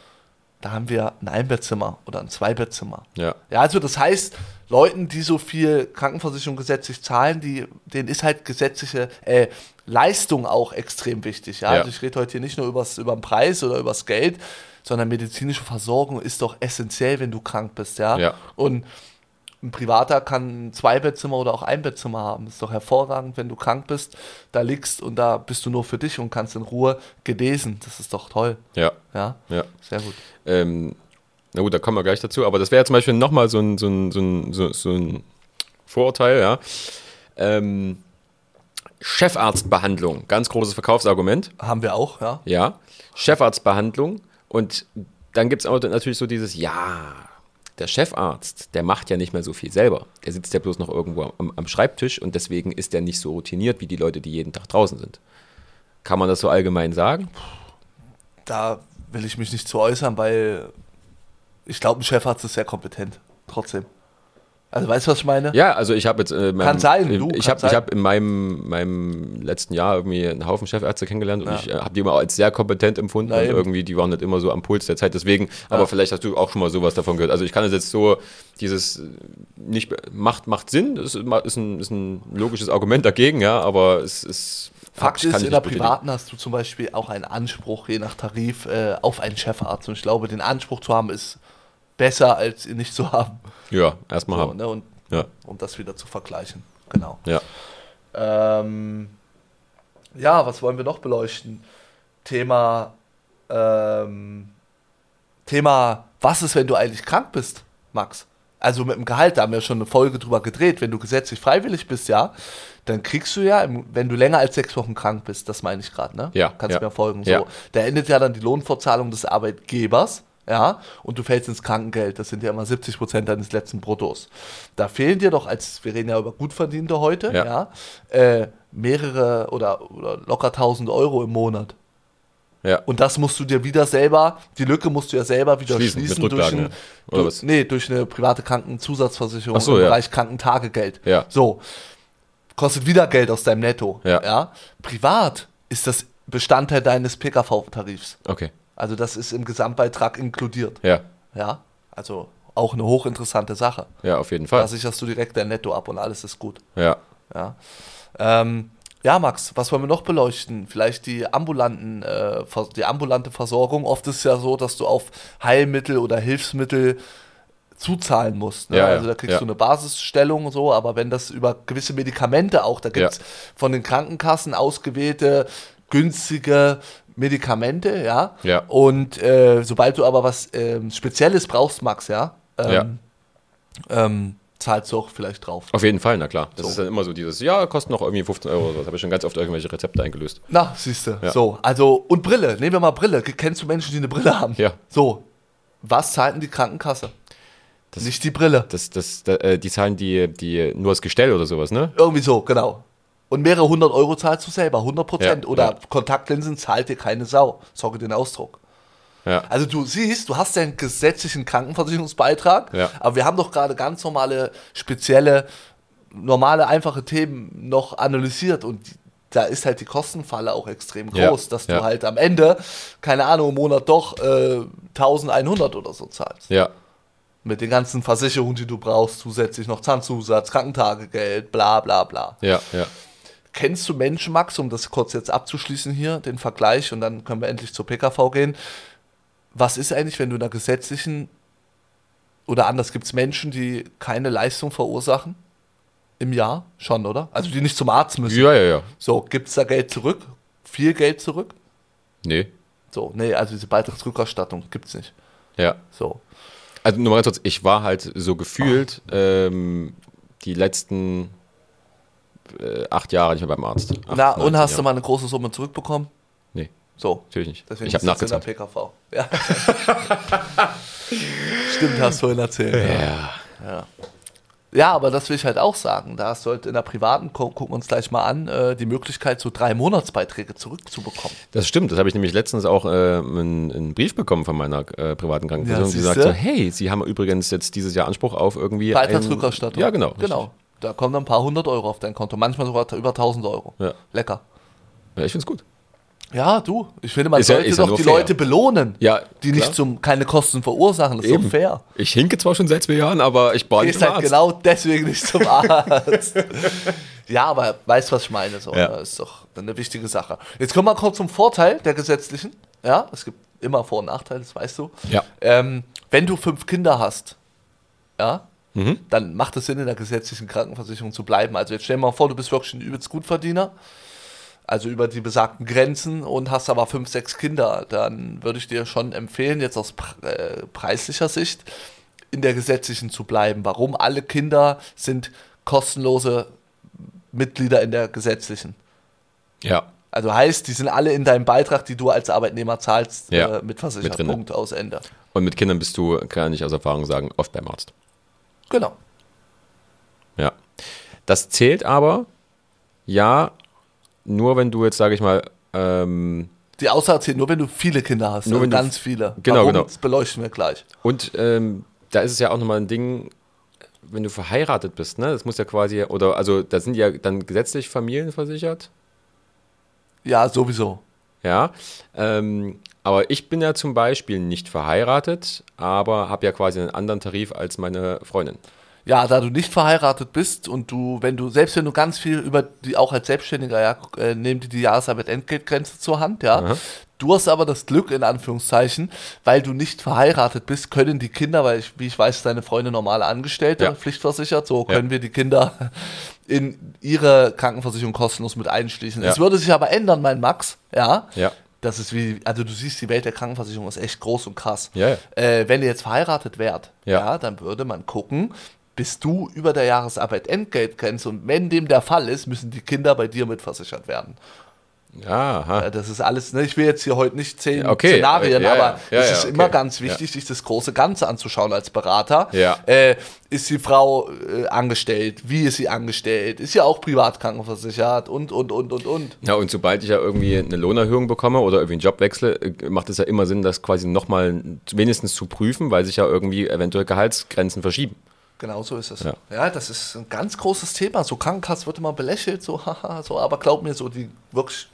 da haben wir ein Einbettzimmer oder ein Zweibettzimmer. Ja. Ja, also das heißt, Leuten, die so viel Krankenversicherung gesetzlich zahlen, die, denen ist halt gesetzliche äh, Leistung auch extrem wichtig. Ja? Ja. Also ich rede heute hier nicht nur übers, über den Preis oder übers Geld, sondern medizinische Versorgung ist doch essentiell, wenn du krank bist. Ja. Ja. Und ein Privater kann ein Zweibettzimmer oder auch ein Bettzimmer haben. Das ist doch hervorragend, wenn du krank bist, da liegst und da bist du nur für dich und kannst in Ruhe genesen. Das ist doch toll. Ja. Ja, Ja. sehr gut. Ähm, na gut, da kommen wir gleich dazu. Aber das wäre zum Beispiel nochmal so ein, so, ein, so, ein, so, so ein Vorurteil, ja. Ähm, Chefarztbehandlung, ganz großes Verkaufsargument. Haben wir auch, ja. Ja, Chefarztbehandlung. Und dann gibt es auch natürlich so dieses, ja, der Chefarzt, der macht ja nicht mehr so viel selber. Der sitzt ja bloß noch irgendwo am, am Schreibtisch und deswegen ist der nicht so routiniert wie die Leute, die jeden Tag draußen sind. Kann man das so allgemein sagen? Da will ich mich nicht zu äußern, weil ich glaube, ein Chefarzt ist sehr kompetent. Trotzdem. Also weißt du, was ich meine? Ja, also ich habe jetzt. Äh, meinem- Kann sein, du, ich habe hab in meinem, meinem letzten Jahr irgendwie einen Haufen Chefärzte kennengelernt und Ja. ich äh, habe die immer als sehr kompetent empfunden Na und eben. irgendwie, die waren nicht immer so am Puls der Zeit. Deswegen, aber vielleicht hast du auch schon mal sowas davon gehört. Also ich kann es jetzt so, dieses äh, nicht macht, macht Sinn, das ist ist ein, ist ein logisches Argument dagegen, ja, aber es ist. Fakt ist, in der bestätigen. privaten hast du zum Beispiel auch einen Anspruch, je nach Tarif, äh, auf einen Chefarzt. Und ich glaube, den Anspruch zu haben, ist besser, als ihn nicht zu haben. Ja, erstmal So, haben. ne? Und Ja. um das wieder zu vergleichen. genau. Ja. Ähm, ja, was wollen wir noch beleuchten? Thema, ähm, Thema, was ist, wenn du eigentlich krank bist, Max? Also mit dem Gehalt, da haben wir schon eine Folge drüber gedreht. Wenn du gesetzlich freiwillig bist, ja, dann kriegst du ja, wenn du länger als sechs Wochen krank bist, das meine ich gerade, ne? Ja, Kannst ja. du mir folgen. So, Ja. da endet ja dann die Lohnfortzahlung des Arbeitgebers, ja, und du fällst ins Krankengeld. Das sind ja immer 70 Prozent deines letzten Bruttos. Da fehlen dir doch, als wir reden ja über Gutverdiente heute, ja, Ja. äh, mehrere oder, oder locker 1000 Euro im Monat. Ja. Und das musst du dir wieder selber, die Lücke musst du ja selber wieder Schließen, schließen, durch, ein, ja. Oder du, was? nee, durch eine private Krankenzusatzversicherung so, im ja. Bereich Krankentagegeld. Ja. So, kostet wieder Geld aus deinem Netto. Ja. Privat ist das Bestandteil deines PKV-Tarifs. Okay. Also das ist im Gesamtbeitrag inkludiert. Ja. Ja, also auch eine hochinteressante Sache. Ja, auf jeden Fall. Da sicherst du direkt dein Netto ab und alles ist gut. Ja. Ja, ähm, ja Max, was wollen wir noch beleuchten? Vielleicht die ambulanten, äh, die ambulante Versorgung. Oft ist es ja so, dass du auf Heilmittel oder Hilfsmittel zuzahlen musst. Ne? Ja, ja, also da kriegst ja. du eine Basisstellung und so, aber wenn das über gewisse Medikamente auch, da gibt es Ja. von den Krankenkassen ausgewählte günstige Medikamente, ja. Ja. Und äh, sobald du aber was ähm, Spezielles brauchst, Max, ja, ähm, ähm, zahlst du auch vielleicht drauf. Auf jeden Fall, na klar. Das So. ist dann immer so dieses, ja, kostet noch irgendwie 15 Euro oder so. Das habe ich schon ganz oft irgendwelche Rezepte eingelöst. Na, siehst du. Ja. So, also, und Brille. Nehmen wir mal Brille. Kennst du Menschen, die eine Brille haben? Ja. So, was zahlt denn die Krankenkasse? Das- Nicht die Brille. Das, das, da, äh, die zahlen die, die nur das Gestell oder sowas, ne? Irgendwie so, genau. Und mehrere hundert Euro zahlst du selber, 100 Prozent. Ja, Oder ja. Kontaktlinsen zahlt dir keine Sau. Sorge den Ausdruck. Ja. Also du siehst, du hast ja einen gesetzlichen Krankenversicherungsbeitrag, aber wir haben doch gerade ganz normale, spezielle, normale, einfache Themen noch analysiert und da ist halt die Kostenfalle auch extrem groß, dass du halt am Ende, keine Ahnung, im Monat doch äh, 1100 oder so zahlst. Ja. Mit den ganzen Versicherungen, die du brauchst, zusätzlich noch Zahnzusatz, Krankentagegeld, bla bla bla. Ja, ja. Kennst du Menschen, Max, um das kurz jetzt abzuschließen hier, den Vergleich, und dann können wir endlich zur PKV gehen. Was ist eigentlich, wenn du in einer gesetzlichen oder anders gibt es Menschen, die keine Leistung verursachen im Jahr? Schon, oder? Also die nicht zum Arzt müssen. Ja, ja, ja. So, gibt es da Geld zurück? Viel Geld zurück? Nee. So, nee, also diese Beitragsrückerstattung gibt es nicht. Ja. So. Also nur mal ganz kurz, ich war halt so gefühlt ähm, die letzten äh, acht Jahre nicht mehr beim Arzt. Acht, Na, und 19 hast du Jahre. mal eine große Summe zurückbekommen? Nee, So. natürlich nicht. Deswegen ich habe das in nachgezahlt. der PKV. Ja. [laughs] Stimmt, hast du vorhin erzählt. Ja. ja. Ja, aber das will ich halt auch sagen. Da hast du halt in der privaten, gu gucken wir uns gleich mal an, äh, die Möglichkeit, so drei Monatsbeiträge zurückzubekommen. Das stimmt, das habe ich nämlich letztens auch äh, einen, einen Brief bekommen von meiner äh, privaten Krankenversicherung, Ja, die sagt so, hey, Sie haben übrigens jetzt dieses Jahr Anspruch auf irgendwie Beitragsrückerstattung. Ein, ja, genau. Genau. Da kommen dann ein paar hundert Euro auf dein Konto, manchmal sogar über 1000 Euro. Ja. Lecker. Ja, ich finde es gut. Ja, du, ich finde, man Ist ja- sollte ja doch nur die fair. Leute belohnen, Ja, die klar. nicht zum, keine Kosten verursachen. Das ist Eben. doch fair. Ich hinke zwar schon seit zwei Jahren, aber ich baue nicht zum halt Arzt. genau deswegen nicht zum [laughs] Arzt. ja, aber weißt, was ich meine. So, Ja. Das ist doch eine wichtige Sache. Jetzt kommen wir kurz zum Vorteil der gesetzlichen. Ja, es gibt immer Vor- und Nachteile, das weißt du. Ja. Ähm, wenn du fünf Kinder hast, ja, Mhm. dann macht es Sinn, in der gesetzlichen Krankenversicherung zu bleiben. Also jetzt stell dir mal vor, du bist wirklich ein übelst Gutverdiener, also über die besagten Grenzen und hast aber fünf, sechs Kinder, dann würde ich dir schon empfehlen, jetzt aus pre äh, preislicher Sicht in der gesetzlichen zu bleiben. Warum? Alle Kinder sind kostenlose Mitglieder in der gesetzlichen. Ja, Also heißt, die sind alle in deinem Beitrag, die du als Arbeitnehmer zahlst, Ja, äh, mitversichert. mit. Punkt aus Ende. und mit Kindern bist du, kann ich aus Erfahrung sagen, oft beim Arzt. Genau. Ja. Das zählt aber, ja, nur wenn du jetzt, sage ich mal, ähm, Die Aussage zählt nur, wenn du viele Kinder hast. Nur also wenn ganz viele. Genau, Warum, genau. Das beleuchten wir gleich. Und ähm, da ist es ja auch nochmal ein Ding, wenn du verheiratet bist, ne? Das muss ja quasi, oder also da sind ja dann gesetzlich Familien versichert. Ja, sowieso. Ja. Ähm, aber ich bin ja zum Beispiel nicht verheiratet, aber habe ja quasi einen anderen Tarif als meine Freundin. Ja, da du nicht verheiratet bist und du, wenn du, selbst wenn du ganz viel über die, auch als Selbstständiger, ja, äh, nehmen die die Jahresarbeit-Entgeltgrenze zur Hand, ja. Aha. Du hast aber das Glück, in Anführungszeichen, weil du nicht verheiratet bist, können die Kinder, weil ich, wie ich weiß, deine Freundin normale Angestellte, Ja. pflichtversichert, so Ja. können wir die Kinder in ihre Krankenversicherung kostenlos mit einschließen. Ja. Es würde sich aber ändern, mein Max, ja. Ja. Das ist wie, also du siehst, die Welt der Krankenversicherung ist echt groß und krass. Ja, ja. Äh, wenn ihr jetzt verheiratet wärt, ja. Ja. dann würde man gucken, bist du über der Jahresarbeit-Entgeltgrenze und wenn dem der Fall ist, müssen die Kinder bei dir mitversichert werden. Ja, aha. Das ist alles, ne? ich will jetzt hier heute nicht zehn okay. Szenarien, Ja, aber Ja, es ja, ist okay. immer ganz wichtig, sich das große Ganze anzuschauen als Berater. Äh, ist die Frau äh, angestellt? Wie ist sie angestellt? Ist sie auch privat krankenversichert? Und, und, und, und, und. Ja, und sobald ich ja irgendwie eine Lohnerhöhung bekomme oder irgendwie einen Job wechsle, äh, macht es ja immer Sinn, das quasi nochmal wenigstens zu prüfen, weil sich ja irgendwie eventuell Gehaltsgrenzen verschieben. Genau so ist es. Ja. Ja. das ist ein ganz großes Thema. So Krankenkasse wird immer belächelt, so, [laughs] haha, so, aber glaub mir, so die wirklich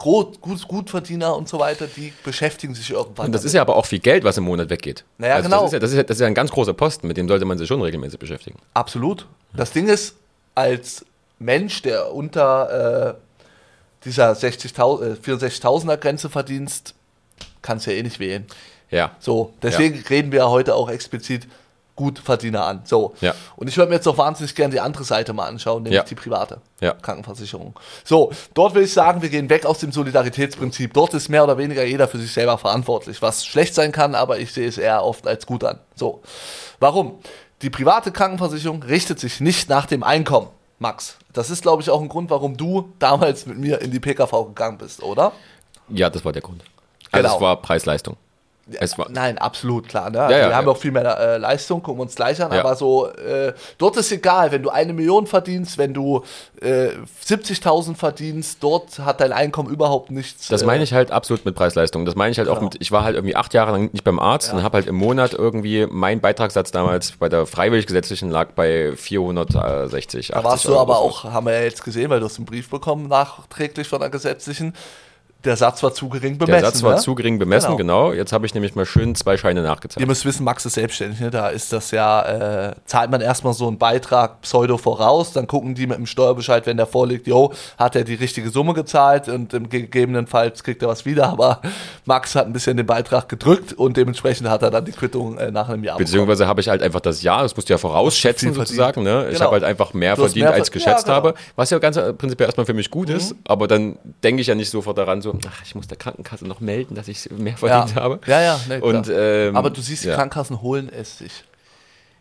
Gut, gut, Gutverdiener und so weiter, die beschäftigen sich irgendwann. Und das ist ja aber auch viel Geld, was im Monat weggeht. Naja, also genau. Das ist, ja, das, ist ja, das ist ja ein ganz großer Posten, mit dem sollte man sich schon regelmäßig beschäftigen. Absolut. Das Ding ist, als Mensch, der unter äh, dieser 60.000 äh, 64.000er Grenze verdienst, kannst du ja eh nicht wählen. Ja. So, deswegen reden wir heute auch explizit Gutverdiener an. So. Ja. Und ich würde mir jetzt auch wahnsinnig gerne die andere Seite mal anschauen, nämlich Ja. die private Ja. Krankenversicherung. So, dort will ich sagen, wir gehen weg aus dem Solidaritätsprinzip. Dort ist mehr oder weniger jeder für sich selber verantwortlich, was schlecht sein kann, aber ich sehe es eher oft als gut an. So. Warum? Die private Krankenversicherung richtet sich nicht nach dem Einkommen. Max, das ist, glaube ich, auch ein Grund, warum du damals mit mir in die PKV gegangen bist, oder? Ja, das war der Grund. Also Genau. es war Preis-Leistung. Es war, Nein, absolut, klar. Ne? ja, wir ja. haben auch viel mehr äh, Leistung, gucken wir uns gleich an, Ja. aber so, äh, dort ist egal, wenn du eine Million verdienst, wenn du äh, 70.000 verdienst, dort hat dein Einkommen überhaupt nichts. Das äh, meine ich halt absolut mit Preisleistung. Das meine ich halt auch Genau. mit, ich war halt irgendwie acht Jahre lang nicht beim Arzt Ja. und habe halt im Monat irgendwie, mein Beitragssatz damals bei der freiwillig gesetzlichen lag bei 460, Da warst du aber auch, haben wir ja jetzt gesehen, weil du hast einen Brief bekommen, nachträglich von der gesetzlichen. Der Satz war zu gering bemessen. Der Satz war ne? zu gering bemessen, Genau. genau. Jetzt habe ich nämlich mal schön zwei Scheine Ihr nachgezahlt. müsst wissen, Max ist selbstständig, ne? da ist das ja, äh, zahlt man erstmal so einen Beitrag pseudo voraus, dann gucken die mit dem Steuerbescheid, wenn der vorliegt, jo, hat er die richtige Summe gezahlt und im gegebenenfalls kriegt er was wieder, aber Max hat ein bisschen den Beitrag gedrückt und dementsprechend hat er dann die Quittung äh, nach einem Jahr. Beziehungsweise habe ich halt einfach das Jahr, das musst du ja vorausschätzen sozusagen. Ne? Ich Genau. habe halt einfach mehr verdient, mehr als ver- geschätzt ja, genau. habe. Was ja ganz äh, prinzipiell erstmal für mich gut ist, aber dann denke ich ja nicht sofort daran, so, ach, ich muss der Krankenkasse noch melden, dass ich mehr ja. verdient habe. Ja, ja, ne. Und, ähm, aber du siehst, die ja. Krankenkassen holen es sich.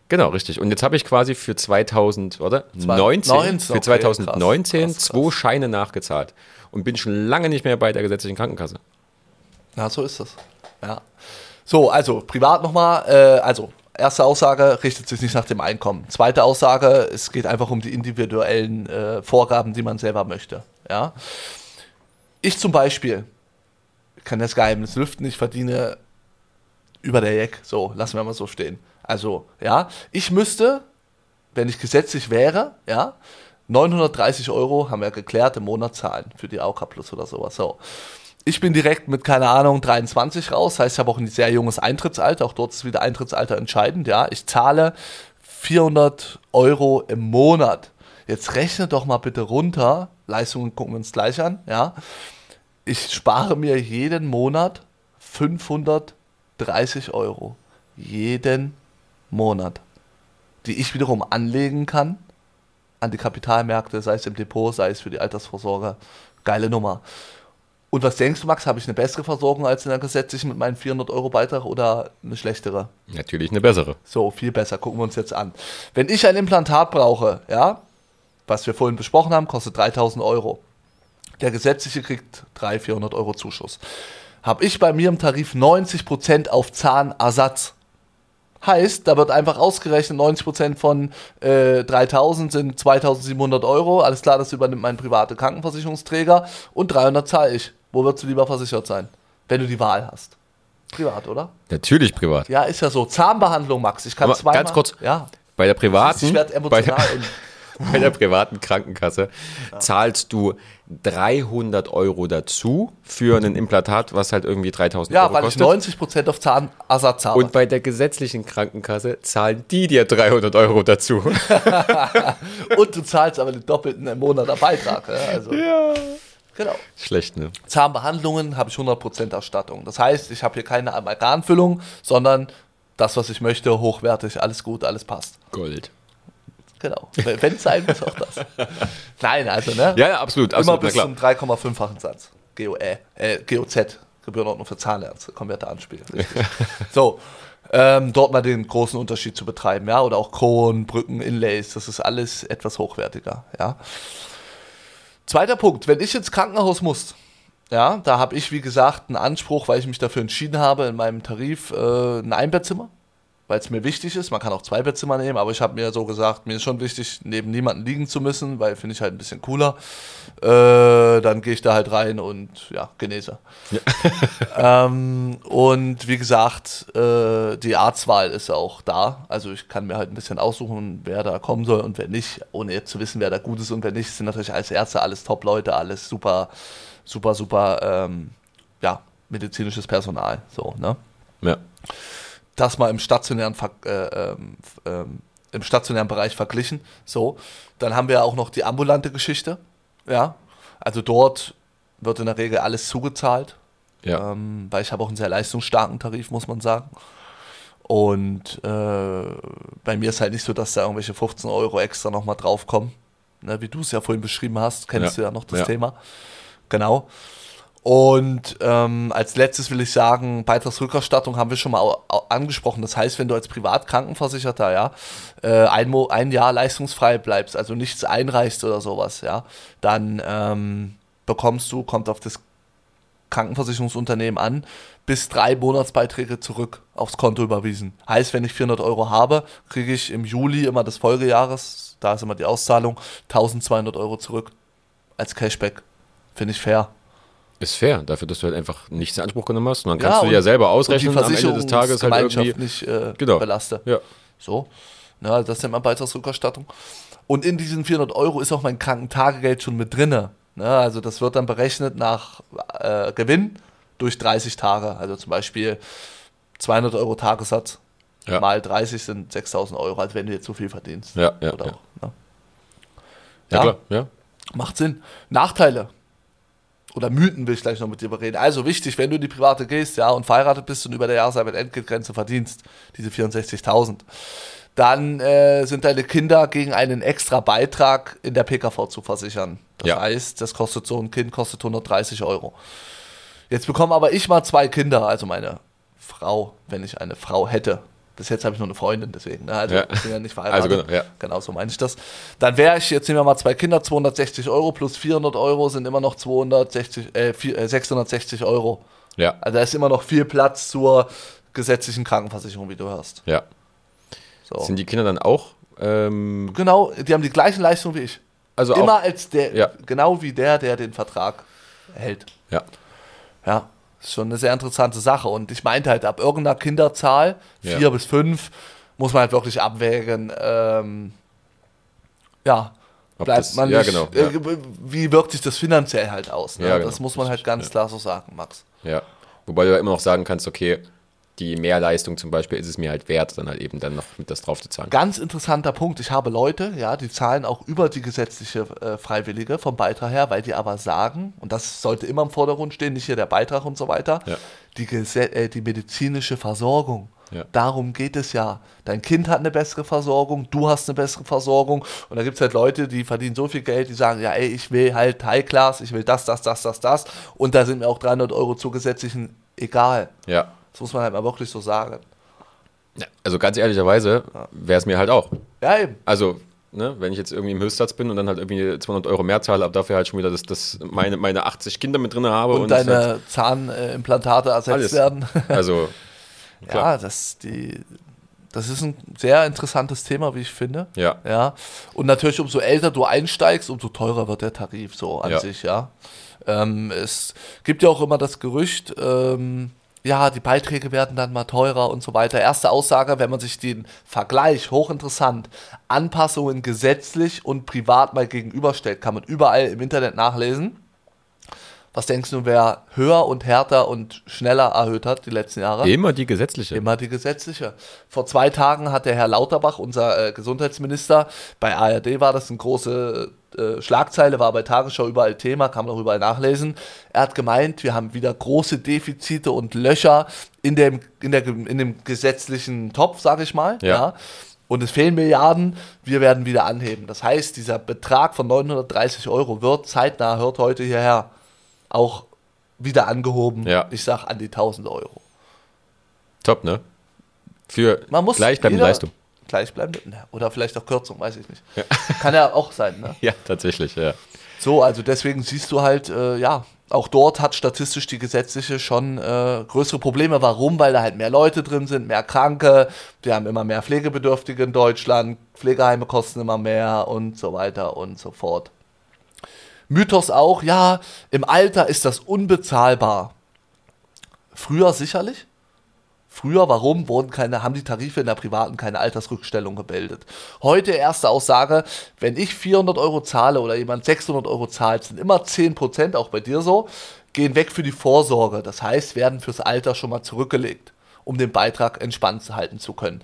Genau, richtig. Und jetzt habe ich quasi für 2000, oder? Zwei- 19, 19, für okay, 2019 krass, krass, zwei krass. Scheine nachgezahlt. Und bin schon lange nicht mehr bei der gesetzlichen Krankenkasse. Ja, so ist das. Ja. So, also privat nochmal. Äh, also, erste Aussage richtet sich nicht nach dem Einkommen. Zweite Aussage, es geht einfach um die individuellen äh, Vorgaben, die man selber möchte. Ja. Ich zum Beispiel kann das Geheimnis lüften, ich verdiene über der Jack. So, lassen wir mal so stehen. Also, ja, ich müsste, wenn ich gesetzlich wäre, ja, 930 Euro, haben wir geklärt, im Monat zahlen für die AOK Plus oder sowas. So. Ich bin direkt mit, keine Ahnung, 23 raus. Heißt, ich habe auch ein sehr junges Eintrittsalter. Auch dort ist wieder Eintrittsalter entscheidend. Ja, ich zahle 400 Euro im Monat. Jetzt rechne doch mal bitte runter. Leistungen gucken wir uns gleich an. Ja, ich spare mir jeden Monat 530 Euro. Jeden Monat. Die ich wiederum anlegen kann an die Kapitalmärkte, sei es im Depot, sei es für die Altersvorsorge. Geile Nummer. Und was denkst du, Max? Habe ich eine bessere Versorgung als in der gesetzlichen mit meinem 400 Euro Beitrag oder eine schlechtere? Natürlich eine bessere. So, viel besser. Gucken wir uns jetzt an. Wenn ich ein Implantat brauche, ja, was wir vorhin besprochen haben, kostet 3000 Euro. Der gesetzliche kriegt 300, 400 Euro Zuschuss. Habe ich bei mir im Tarif 90% auf Zahnersatz. Heißt, da wird einfach ausgerechnet, 90% von äh, 3000 sind 2700 Euro. Alles klar, das übernimmt mein privater Krankenversicherungsträger. Und 300 zahle ich. Wo würdest du lieber versichert sein? Wenn du die Wahl hast. Privat, oder? Natürlich privat. Ja, ist ja so. Zahnbehandlung, Max. Ich kann Aber zweimal. ganz kurz, Ja. Bei der privaten, Ich werde bei der, emotional. Bei der privaten Krankenkasse zahlst du 300 Euro dazu für ein Implantat, was halt irgendwie 3000 Ja, Euro weil ich kostet. 90% auf Zahnersatz habe. Und bei der gesetzlichen Krankenkasse zahlen die dir 300 Euro dazu. [laughs] Und du zahlst aber den doppelten im Monat Beitrag. Ja, also, Genau. Schlecht, ne? Zahnbehandlungen habe ich 100% Erstattung. Das heißt, ich habe hier keine Amalgamfüllung, sondern das, was ich möchte, hochwertig, alles gut, alles passt. Gold. Genau. Wenn es sein muss, auch das. [laughs] Nein, also, ne? Ja, ja, absolut, Immer absolut, bis zum 3,5-fachen Satz. GOE, äh, GOZ, Gebührenordnung für Zahnärzte. Richtig. [laughs] so, ähm, dort mal den großen Unterschied zu betreiben, ja, oder auch Kronen, Brücken, Inlays, das ist alles etwas hochwertiger, ja. Zweiter Punkt, wenn ich ins Krankenhaus muss, ja, da habe ich, wie gesagt, einen Anspruch, weil ich mich dafür entschieden habe, in meinem Tarif äh, ein Einbettzimmer, weil es mir wichtig ist. Man kann auch zwei Bettzimmer nehmen, aber ich habe mir so gesagt, mir ist schon wichtig, neben niemanden liegen zu müssen, weil finde ich halt ein bisschen cooler. Äh, dann gehe ich da halt rein und ja, genese. [laughs] ähm, und wie gesagt, äh, die Arztwahl ist auch da. Also ich kann mir halt ein bisschen aussuchen, wer da kommen soll und wer nicht, ohne jetzt zu wissen, wer da gut ist und wer nicht. Es sind natürlich als Ärzte alles Top-Leute, alles super, super, super, ähm, ja, medizinisches Personal. So, ne? Ja. Das mal im stationären, äh, ähm, ähm, im stationären Bereich verglichen. So, dann haben wir auch noch die ambulante Geschichte. Ja, also dort wird in der Regel alles zugezahlt, Ja. ähm, weil ich habe auch einen sehr leistungsstarken Tarif, muss man sagen. Und äh, bei mir ist halt nicht so, dass da irgendwelche 15 Euro extra nochmal draufkommen. Ne, wie du es ja vorhin beschrieben hast, kennst Ja. du ja noch das Ja. Thema. Genau. Und ähm, als letztes will ich sagen, Beitragsrückerstattung haben wir schon mal angesprochen. Das heißt, wenn du als Privatkrankenversicherter ja äh, ein, Mo ein Jahr leistungsfrei bleibst, also nichts einreichst oder sowas, ja, dann ähm, bekommst du, kommt auf das Krankenversicherungsunternehmen an, bis drei Monatsbeiträge zurück aufs Konto überwiesen. Heißt, wenn ich 400 Euro habe, kriege ich im Juli immer des Folgejahres, da ist immer die Auszahlung, 1200 Euro zurück als Cashback. Finde ich fair. Ist fair, dafür, dass du halt einfach nichts in Anspruch genommen hast. Und dann Ja, kannst du und- dir ja selber ausrechnen, am Ende des Tages halt irgendwie. nicht äh, Genau. belaste. Ja. So, na, das nennt man Beitragsrückerstattung. Und in diesen 400 Euro ist auch mein Krankentagegeld schon mit drinne. Ne? Also das wird dann berechnet nach äh, Gewinn durch 30 Tage. Also zum Beispiel 200 Euro Tagessatz Ja. mal 30 sind 6000 Euro, als wenn du jetzt so viel verdienst. Ja, ja, Oder ja. auch, ne? Ja, Ja. klar, ja. Macht Sinn. Nachteile. Oder Mythen will ich gleich noch mit dir bereden. Also wichtig, wenn du in die private gehst, ja, und verheiratet bist und über der Jahresarbeit Entgeltgrenze verdienst, diese 64.000, dann äh, sind deine Kinder gegen einen extra Beitrag in der PKV zu versichern. Das Ja. heißt, das kostet so ein Kind, kostet 130 Euro. Jetzt bekomme aber ich mal zwei Kinder, also meine Frau, wenn ich eine Frau hätte. Bis jetzt habe ich nur eine Freundin, deswegen. Ne? Also Ja. ich bin ja nicht verheiratet. Also genau, ja. Genau, so meine ich das. Dann wäre ich, jetzt nehmen wir mal zwei Kinder, 260 Euro plus 400 Euro sind immer noch 260, äh, vier- äh, 660 Euro. Ja, Also da ist immer noch viel Platz zur gesetzlichen Krankenversicherung, wie du hörst. ja. So. Sind die Kinder dann auch, ähm, genau, die haben die gleichen Leistungen wie ich. also immer als der, Ja. genau wie der, der den Vertrag hält. ja, Ja, ist schon eine sehr interessante Sache. Und ich meinte halt, ab irgendeiner Kinderzahl, Ja. vier bis fünf, muss man halt wirklich abwägen, ähm, ja, bleibt das- man ja, nicht, genau, äh, ja. wie wirkt sich das finanziell halt aus? Ne? Ja, genau, das muss man halt ganz klar so sagen, Max. ja. Wobei du ja immer noch sagen kannst, okay, die Mehrleistung zum Beispiel ist es mir halt wert, dann halt eben dann noch mit das drauf zu zahlen. Ganz interessanter Punkt. Ich habe Leute, ja, die zahlen auch über die gesetzliche äh, Freiwillige vom Beitrag her, weil die aber sagen, und das sollte immer im Vordergrund stehen, nicht hier der Beitrag und so weiter, Ja. die, äh, die medizinische Versorgung. Ja. Darum geht es ja. Dein Kind hat eine bessere Versorgung, du hast eine bessere Versorgung. Und da gibt es halt Leute, die verdienen so viel Geld, die sagen, ja, ey, ich will halt High Class, ich will das, das, das, das, das. Und da sind mir auch 300 Euro zugesetzlichen egal. Ja. Das muss man halt mal wirklich so sagen. ja. Also ganz ehrlicherweise wäre es mir halt auch. Ja, eben. Also, ne, wenn ich jetzt irgendwie im Höchstsatz bin und dann halt irgendwie 200 Euro mehr zahle, aber dafür halt schon wieder das, das meine, meine 80 Kinder mit drin habe Und, und, halt deine Zahnimplantate ersetzt alles. werden. [laughs] also, klar. Ja, das, die, das ist ein sehr interessantes Thema, wie ich finde. ja, Ja. Und natürlich, umso älter du einsteigst, umso teurer wird der Tarif so an Ja. sich, ja. Ähm, es gibt ja auch immer das Gerücht, ähm, ja, die Beiträge werden dann mal teurer und so weiter. Erste Aussage, wenn man sich den Vergleich, hochinteressant, Anpassungen gesetzlich und privat mal gegenüberstellt, kann man überall im Internet nachlesen. Was denkst du, wer höher und härter und schneller erhöht hat die letzten Jahre? Immer die gesetzliche. Immer die gesetzliche. Vor zwei Tagen hat der Herr Lauterbach, unser äh, Gesundheitsminister, bei ARD war das eine große äh, Schlagzeile, war bei Tagesschau überall Thema, kann man auch überall nachlesen. Er hat gemeint, wir haben wieder große Defizite und Löcher in dem, in der, in dem gesetzlichen Topf, sage ich mal. Ja. ja. Und es fehlen Milliarden, wir werden wieder anheben. Das heißt, dieser Betrag von 930 Euro wird zeitnah, hört heute hierher, auch wieder angehoben. Ja. Ich sag an die 1000 Euro. Top, ne? Für Man muss gleichbleibende Leistung. Gleichbleibende? Ne, Oder vielleicht auch Kürzung, weiß ich nicht. [laughs] Kann ja auch sein, ne? Ja, tatsächlich, ja. So, also deswegen siehst du halt, äh, ja, auch dort hat statistisch die gesetzliche schon äh, größere Probleme. Warum? Weil da halt mehr Leute drin sind, mehr Kranke, wir haben immer mehr Pflegebedürftige in Deutschland, Pflegeheime kosten immer mehr und so weiter und so fort. Mythos auch, ja, im Alter ist das unbezahlbar. Früher sicherlich. Früher, warum wurden keine, haben die Tarife in der privaten keine Altersrückstellung gebildet? Heute erste Aussage, wenn ich 400 Euro zahle oder jemand 600 Euro zahlt, sind immer 10 Prozent, auch bei dir so, gehen weg für die Vorsorge. Das heißt, werden fürs Alter schon mal zurückgelegt, um den Beitrag entspannt halten zu können.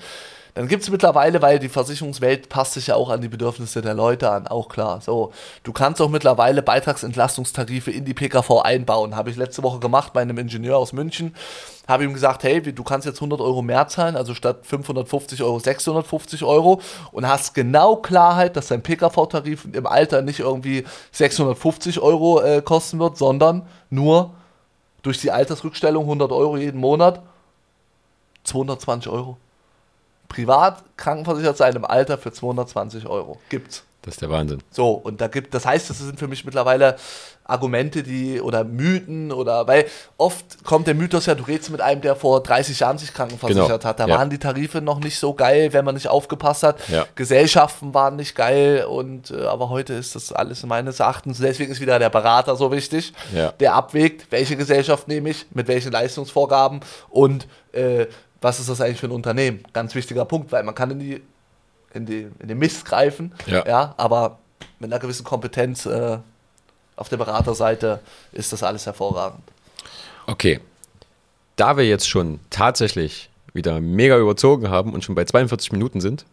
Dann gibt es mittlerweile, weil die Versicherungswelt passt sich ja auch an die Bedürfnisse der Leute an, auch klar. So, du kannst auch mittlerweile Beitragsentlastungstarife in die PKV einbauen. Habe ich letzte Woche gemacht bei einem Ingenieur aus München. Habe ihm gesagt, hey, du kannst jetzt 100 Euro mehr zahlen, also statt 550 Euro 650 Euro und hast genau Klarheit, dass dein PKV-Tarif im Alter nicht irgendwie 650 Euro äh, kosten wird, sondern nur durch die Altersrückstellung 100 Euro jeden Monat 220 Euro. Privat krankenversichert sein im Alter für 220 Euro. Gibt's. Das ist der Wahnsinn. So, und da gibt, das heißt, das sind für mich mittlerweile Argumente, die, oder Mythen, oder, weil oft kommt der Mythos ja, du redest mit einem, der vor 30 Jahren sich krankenversichert Genau, hat. Da ja. waren die Tarife noch nicht so geil, wenn man nicht aufgepasst hat. Ja. Gesellschaften waren nicht geil, und, äh, aber heute ist das alles meines Erachtens, deswegen ist wieder der Berater so wichtig, Ja. der abwägt, welche Gesellschaft nehme ich, mit welchen Leistungsvorgaben und, äh, was ist das eigentlich für ein Unternehmen? Ganz wichtiger Punkt, weil man kann in die in, die, in den Mist greifen, Ja. aber mit einer gewissen Kompetenz äh, auf der Beraterseite ist das alles hervorragend. Okay. Da wir jetzt schon tatsächlich wieder mega überzogen haben und schon bei 42 Minuten sind,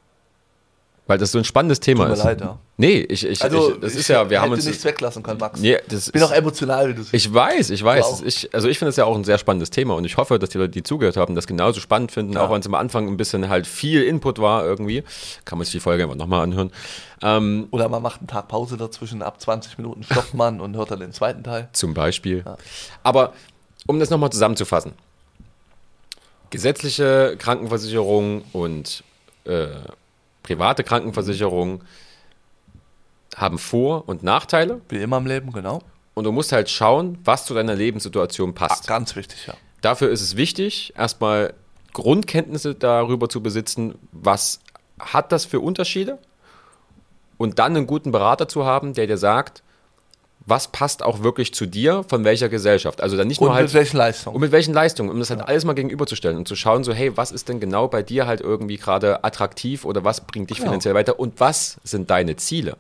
weil das so ein spannendes Thema Tut mir ist. leid, ja. Nee, ich, ich, Also, ich, das ich ist ja, wir haben uns. nichts weglassen können, Max. Nee, das ich bin ist- auch emotional, wie du. Ich weiß, ich weiß. Ich, also ich finde es ja auch ein sehr spannendes Thema und ich hoffe, dass die Leute, die zugehört haben, das genauso spannend finden, Ja. auch wenn es am Anfang ein bisschen halt viel Input war irgendwie. Kann man sich die Folge einfach nochmal anhören. Ähm, Oder man macht einen Tag Pause dazwischen, ab 20 Minuten stoppt [laughs] man und hört dann den zweiten Teil. zum Beispiel. Ja. Aber um das nochmal zusammenzufassen. Gesetzliche Krankenversicherung und äh, private Krankenversicherung haben Vor- und Nachteile Wie immer im Leben, genau. und du musst halt schauen, was zu deiner Lebenssituation Ah, passt. ganz wichtig, ja. Dafür ist es wichtig, erstmal Grundkenntnisse darüber zu besitzen, was hat das für Unterschiede und dann einen guten Berater zu haben, der dir sagt, was passt auch wirklich zu dir, von welcher Gesellschaft. Also dann nicht Und nur halt mit welchen Leistungen? und mit welchen Leistungen, um das halt alles mal gegenüberzustellen und zu schauen, so, hey, was ist denn genau bei dir halt irgendwie gerade attraktiv oder was bringt dich Genau. finanziell weiter und was sind deine Ziele?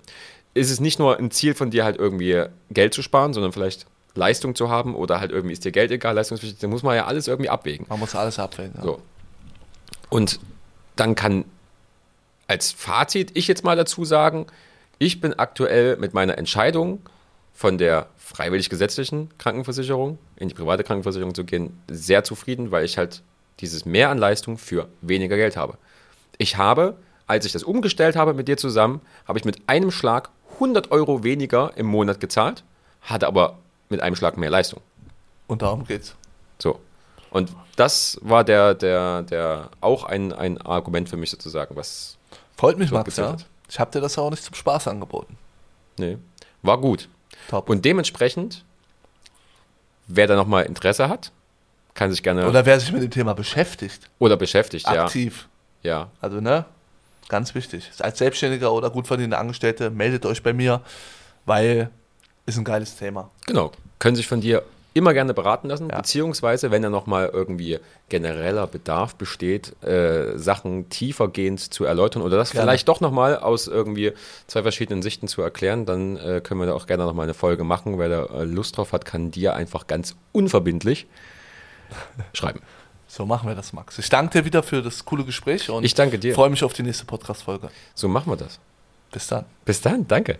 Ist es nicht nur ein Ziel von dir halt irgendwie Geld zu sparen, sondern vielleicht Leistung zu haben oder halt irgendwie ist dir Geld egal, leistungswichtig, dann muss man ja alles irgendwie abwägen. Man muss alles abwägen. Ja. So. Und dann kann als Fazit ich jetzt mal dazu sagen, ich bin aktuell mit meiner Entscheidung von der freiwillig gesetzlichen Krankenversicherung in die private Krankenversicherung zu gehen, sehr zufrieden, weil ich halt dieses Mehr an Leistung für weniger Geld habe. Ich habe, als ich das umgestellt habe mit dir zusammen, habe ich mit einem Schlag 100 Euro weniger im Monat gezahlt, hatte aber mit einem Schlag mehr Leistung. Und darum geht's. So. Und das war der, der, der auch ein, ein Argument für mich sozusagen, was, Freut mich, Max, ja. Ich habe dir das auch nicht zum Spaß angeboten. nee, war gut. Top. Und dementsprechend, wer da nochmal Interesse hat, kann sich gerne oder, Oder wer sich mit dem Thema beschäftigt, beschäftigt, ja. aktiv, ja. Also, ne? Ganz wichtig. Als Selbstständiger oder gut verdienende Angestellte, meldet euch bei mir, weil ist ein geiles Thema. Genau. Können sich von dir immer gerne beraten lassen, Ja. beziehungsweise, wenn da nochmal irgendwie genereller Bedarf besteht, äh, Sachen tiefergehend zu erläutern oder das Gerne. vielleicht doch nochmal aus irgendwie zwei verschiedenen Sichten zu erklären, dann äh, können wir da auch gerne nochmal eine Folge machen. Wer da äh, Lust drauf hat, kann dir einfach ganz unverbindlich [laughs] schreiben. So machen wir das, Max. Ich danke dir wieder für das coole Gespräch und Ich danke dir. freue mich auf die nächste Podcast-Folge. So machen wir das. Bis dann. Bis dann, danke.